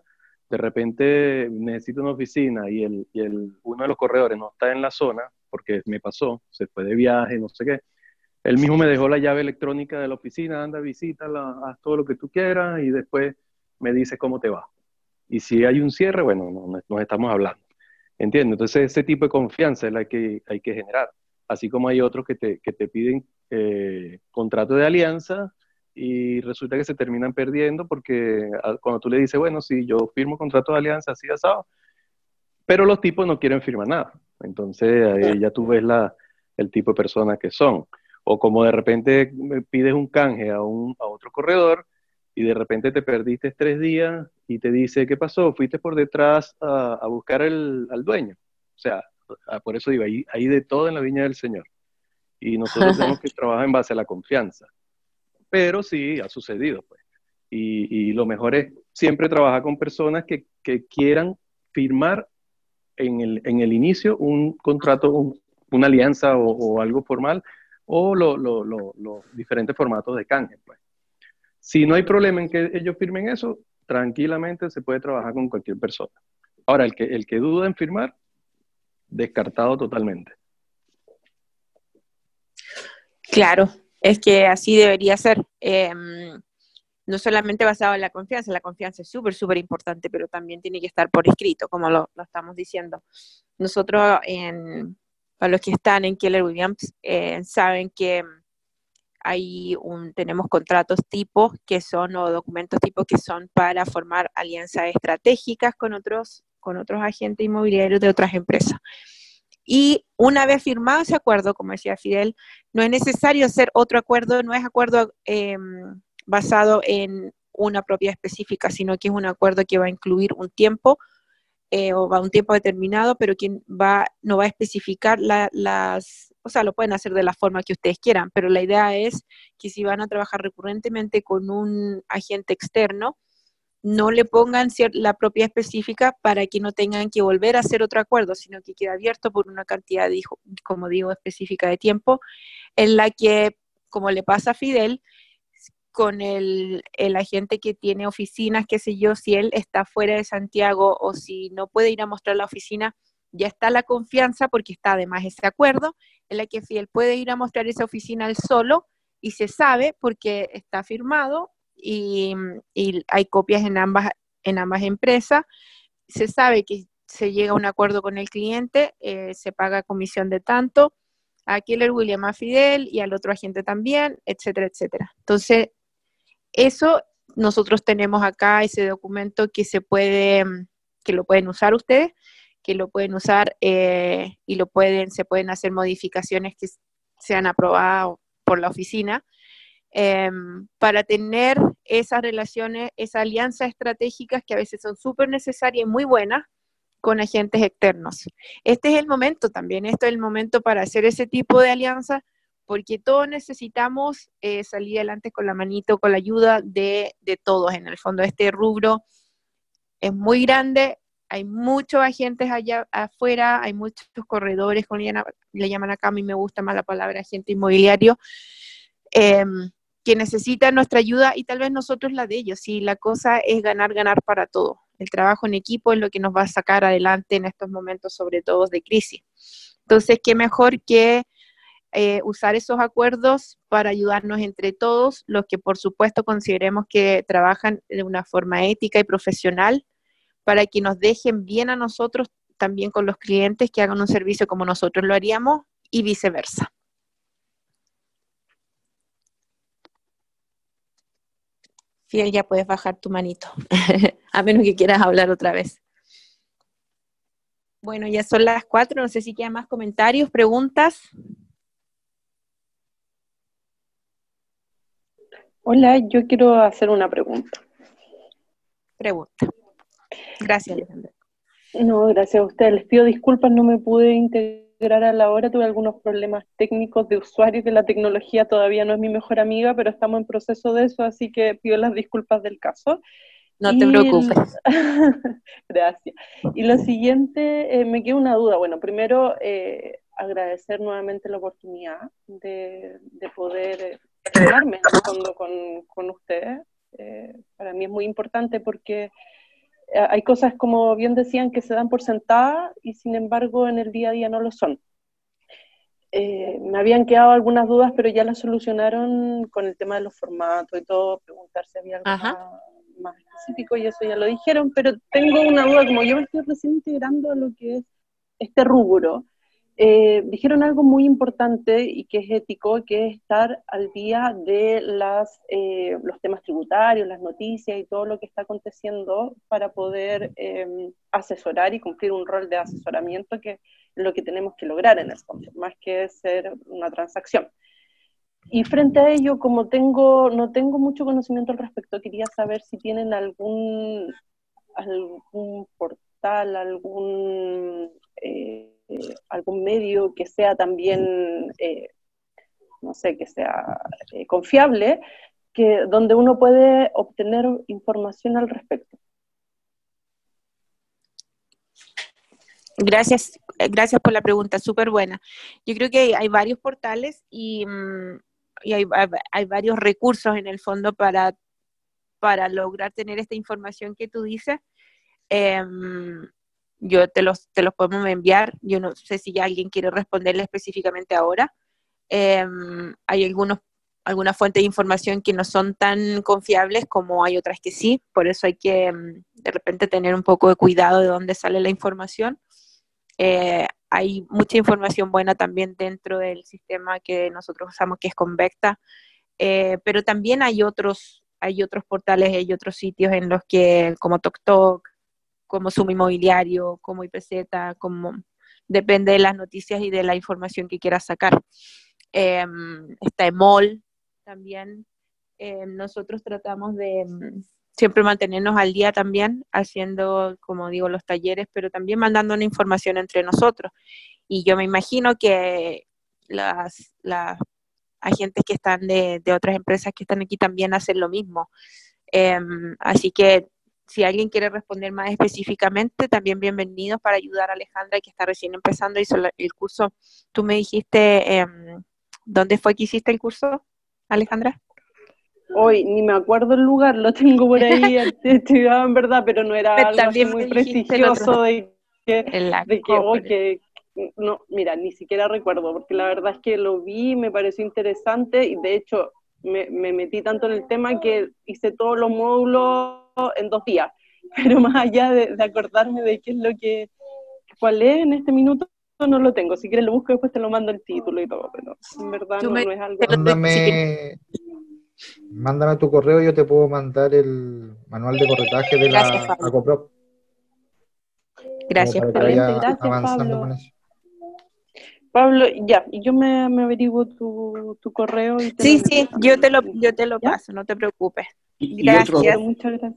de repente necesito una oficina y, el, y el, uno de los corredores no está en la zona, porque me pasó, se fue de viaje, no sé qué. Él mismo me dejó la llave electrónica de la oficina, anda, visítala, haz todo lo que tú quieras y después me dice cómo te va. Y si hay un cierre, bueno, nos estamos hablando. ¿Entiendes? Entonces, ese tipo de confianza es la que hay que generar así como hay otros que te, que te piden eh, contrato de alianza y resulta que se terminan perdiendo porque ah, cuando tú le dices, bueno, si yo firmo contrato de alianza, así asado, pero los tipos no quieren firmar nada. Entonces ahí ya tú ves la, el tipo de personas que son. O como de repente pides un canje a, un, a otro corredor y de repente te perdiste tres días y te dice, ¿qué pasó? Fuiste por detrás a, a buscar el, al dueño. O sea, por eso digo, hay, hay de todo en la viña del Señor. Y nosotros tenemos que trabajar en base a la confianza. Pero sí, ha sucedido, pues. Y, y lo mejor es siempre trabajar con personas que, que quieran firmar en el, en el, inicio un contrato, una alianza o, algo formal, o los diferentes formatos de canje. Pues. Si no hay problema en que ellos firmen eso, tranquilamente se puede trabajar con cualquier persona. Ahora, el que, el que duda en firmar, descartado totalmente. Claro, es que así debería ser. Em, no solamente basado en la confianza, la confianza es súper, súper importante, pero también tiene que estar por escrito, como lo, estamos diciendo. Nosotros, en, para los que están en Keller Williams, eh, saben que hay un, tenemos contratos tipos que son, o documentos tipos que son para formar alianzas estratégicas con otros con otros agentes inmobiliarios de otras empresas. Y una vez firmado ese acuerdo, como decía Fidel, no es necesario hacer otro acuerdo, no es acuerdo em, basado en una propiedad específica, sino que es un acuerdo que va a incluir un tiempo eh, o va a un tiempo determinado, pero que va, no va a especificar las, o sea, lo pueden hacer de la forma que ustedes quieran, pero la idea es que si van a trabajar recurrentemente con un agente externo, no le pongan la propia específica para que no tengan que volver a hacer otro acuerdo, sino que quede abierto por una cantidad, como digo, específica de tiempo, en la que, como le pasa a Fidel, con el, el, agente que tiene oficinas, qué sé yo, si él está fuera de Santiago o si no puede ir a mostrar la oficina, ya está la confianza porque está además ese acuerdo, en la que Fidel puede ir a mostrar esa oficina él solo y se sabe porque está firmado y, hay copias en ambas, en ambas empresas. Se sabe que se llega a un acuerdo con el cliente, eh, se paga comisión de tanto, a Keller William a Fidel y al otro agente también, etcétera, etcétera. Entonces, eso nosotros tenemos acá ese documento que se puede, que lo pueden usar ustedes, que lo pueden usar eh, y lo pueden, se pueden hacer modificaciones que sean aprobadas por la oficina Em, para tener esas relaciones, esas alianzas estratégicas que a veces son súper necesarias y muy buenas con agentes externos. Este es el momento también, este es el momento para hacer ese tipo de alianza, porque todos necesitamos eh, salir adelante con la manito, con la ayuda de, de todos. En el fondo, este rubro es muy grande, hay muchos agentes allá afuera, hay muchos corredores, como le llaman acá, a mí me gusta más la palabra agente inmobiliario, em, que necesitan nuestra ayuda y tal vez nosotros la de ellos. Y la cosa es ganar, ganar para todo. El trabajo en equipo es lo que nos va a sacar adelante en estos momentos, sobre todo de crisis. Entonces, qué mejor que eh, usar esos acuerdos para ayudarnos entre todos, los que por supuesto consideremos que trabajan de una forma ética y profesional, para que nos dejen bien a nosotros, también con los clientes que hagan un servicio como nosotros lo haríamos y viceversa. Fiel, ya puedes bajar tu manito, a menos que quieras hablar otra vez. Bueno, ya son las cuatro, no sé si quedan más comentarios, preguntas. Hola, yo quiero hacer una pregunta. Pregunta. Gracias, Alejandra. No, gracias a usted. Les pido disculpas, no me pude integrar a la hora, tuve algunos problemas técnicos de usuario, que la tecnología todavía no es mi mejor amiga, pero estamos en proceso de eso, así que pido las disculpas del caso. No te preocupes. gracias. Y lo siguiente, eh, me queda una duda. Bueno, primero, eh, agradecer nuevamente la oportunidad de, poder hablarme en el fondo con, con ustedes. Eh, para mí es muy importante porque eh, hay cosas, como bien decían, que se dan por sentada y sin embargo en el día a día no lo son. Eh, me habían quedado algunas dudas, pero ya las solucionaron con el tema de los formatos y todo, preguntar si había algo más, específico y eso ya lo dijeron, pero tengo una duda, como yo me estoy recién integrando a lo que es este rubro, eh, dijeron algo muy importante y que es ético, que es estar al día de eh, los temas tributarios, las noticias y todo lo que está aconteciendo para poder em, asesorar y cumplir un rol de asesoramiento que es lo que tenemos que lograr en el fondo, más que ser una transacción. Y frente a ello, como tengo, no tengo mucho conocimiento al respecto, quería saber si tienen algún, algún portal, algún... Eh, eh, algún medio que sea también, eh, no sé, que sea eh, confiable, que, donde uno puede obtener información al respecto. Gracias, gracias por la pregunta, súper buena. Yo creo que hay varios portales y, mm, hay, varios recursos en el fondo para, para lograr tener esta información que tú dices. Em, yo te los, te los podemos enviar. Yo no sé si ya alguien quiere responderle específicamente ahora. Em, hay algunos, algunas fuentes de información que no son tan confiables como hay otras que sí, por eso hay que em, de repente tener un poco de cuidado de dónde sale la información. Eh, hay mucha información buena también dentro del sistema que nosotros usamos, que es Convecta, eh, pero también hay otros, hay otros portales, hay otros sitios en los que, como TokTok, como Sumo Inmobiliario, como IPZ, como depende de las noticias y de la información que quieras sacar. Em, está EMOL también. Em, nosotros tratamos de em, siempre mantenernos al día también, haciendo, como digo, los talleres, pero también mandando una información entre nosotros. Y yo me imagino que las, las agentes que están de, otras empresas que están aquí también hacen lo mismo. así que si alguien quiere responder más específicamente, también bienvenidos para ayudar a Alejandra, que está recién empezando, hizo el curso. Tú me dijiste, em, ¿dónde fue que hiciste el curso, Alejandra? Hoy ni me acuerdo el lugar, lo tengo por ahí en verdad, pero no era algo muy prestigioso de que, de que, no, mira, ni siquiera recuerdo, porque la verdad es que lo vi, me pareció interesante y de hecho me, me metí tanto en el tema que hice todos los módulos en dos días, pero más allá de, acordarme de qué es lo que, cuál es en este minuto, no lo tengo. Si quieres lo busco, después te lo mando el título y todo, pero en verdad no, es algo... Mándame, mándame tu correo, yo te puedo mandar el manual de corretaje de la ACOPROP. Gracias, gracias Pablo. Pablo, ya, y yo me, me averiguo tu, tu correo. Y sí, sí, yo te lo, yo te lo paso, no te preocupes. Y, otro,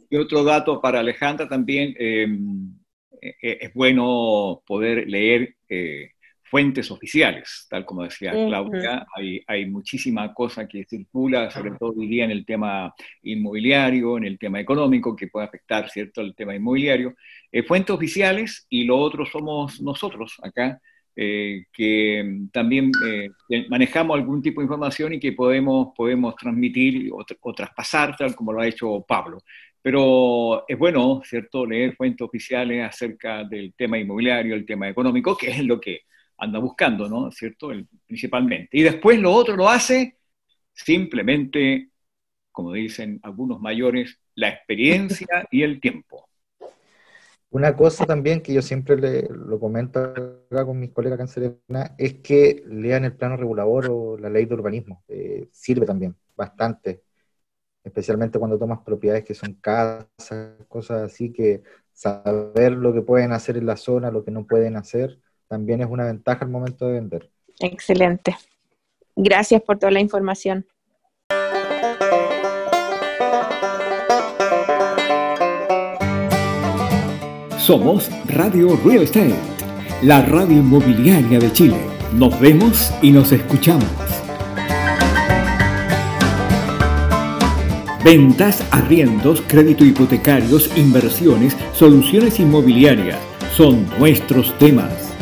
y otro dato para Alejandra también, em, e, e, es bueno poder leer eh, fuentes oficiales, tal como decía Claudia, hay, hay, muchísima cosa que circula, sobre todo diría en el tema inmobiliario, en el tema económico, que puede afectar, ¿cierto?, el tema inmobiliario. Eh, fuentes oficiales y lo otro somos nosotros acá, eh, que mm, también eh, manejamos algún tipo de información y que podemos, podemos transmitir o, traspasar, tal como lo ha hecho Pablo. Pero es bueno, ¿cierto?, leer fuentes oficiales acerca del tema inmobiliario, el tema económico, que es lo que anda buscando, ¿no? ¿Cierto? principalmente. Y después lo otro lo hace simplemente, como dicen algunos mayores, la experiencia y el tiempo. Una cosa también que yo siempre le, lo comento acá con mis colegas Serena es que lean el plano regulador o la ley de urbanismo. Eh, sirve también bastante, especialmente cuando tomas propiedades que son casas, cosas así, que saber lo que pueden hacer en la zona, lo que no pueden hacer, también es una ventaja al momento de vender. Excelente. Gracias por toda la información. Somos Radio Real Estate, la radio inmobiliaria de Chile. Nos vemos y nos escuchamos. Ventas, arriendos, crédito hipotecarios, inversiones, soluciones inmobiliarias son nuestros temas.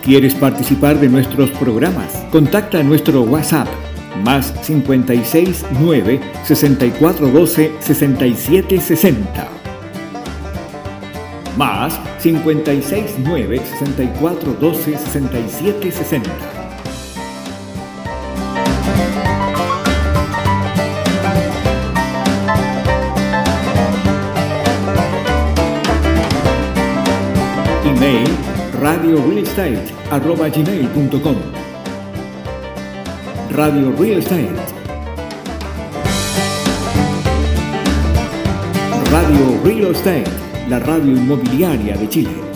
¿Quieres participar de nuestros programas? Contacta a nuestro WhatsApp más 56 9 64 12 67 60 más 56 9 64 12 67 60 Email radio arroba gmail.com Radio Real Estate. Radio Real Estate, la radio inmobiliaria de Chile.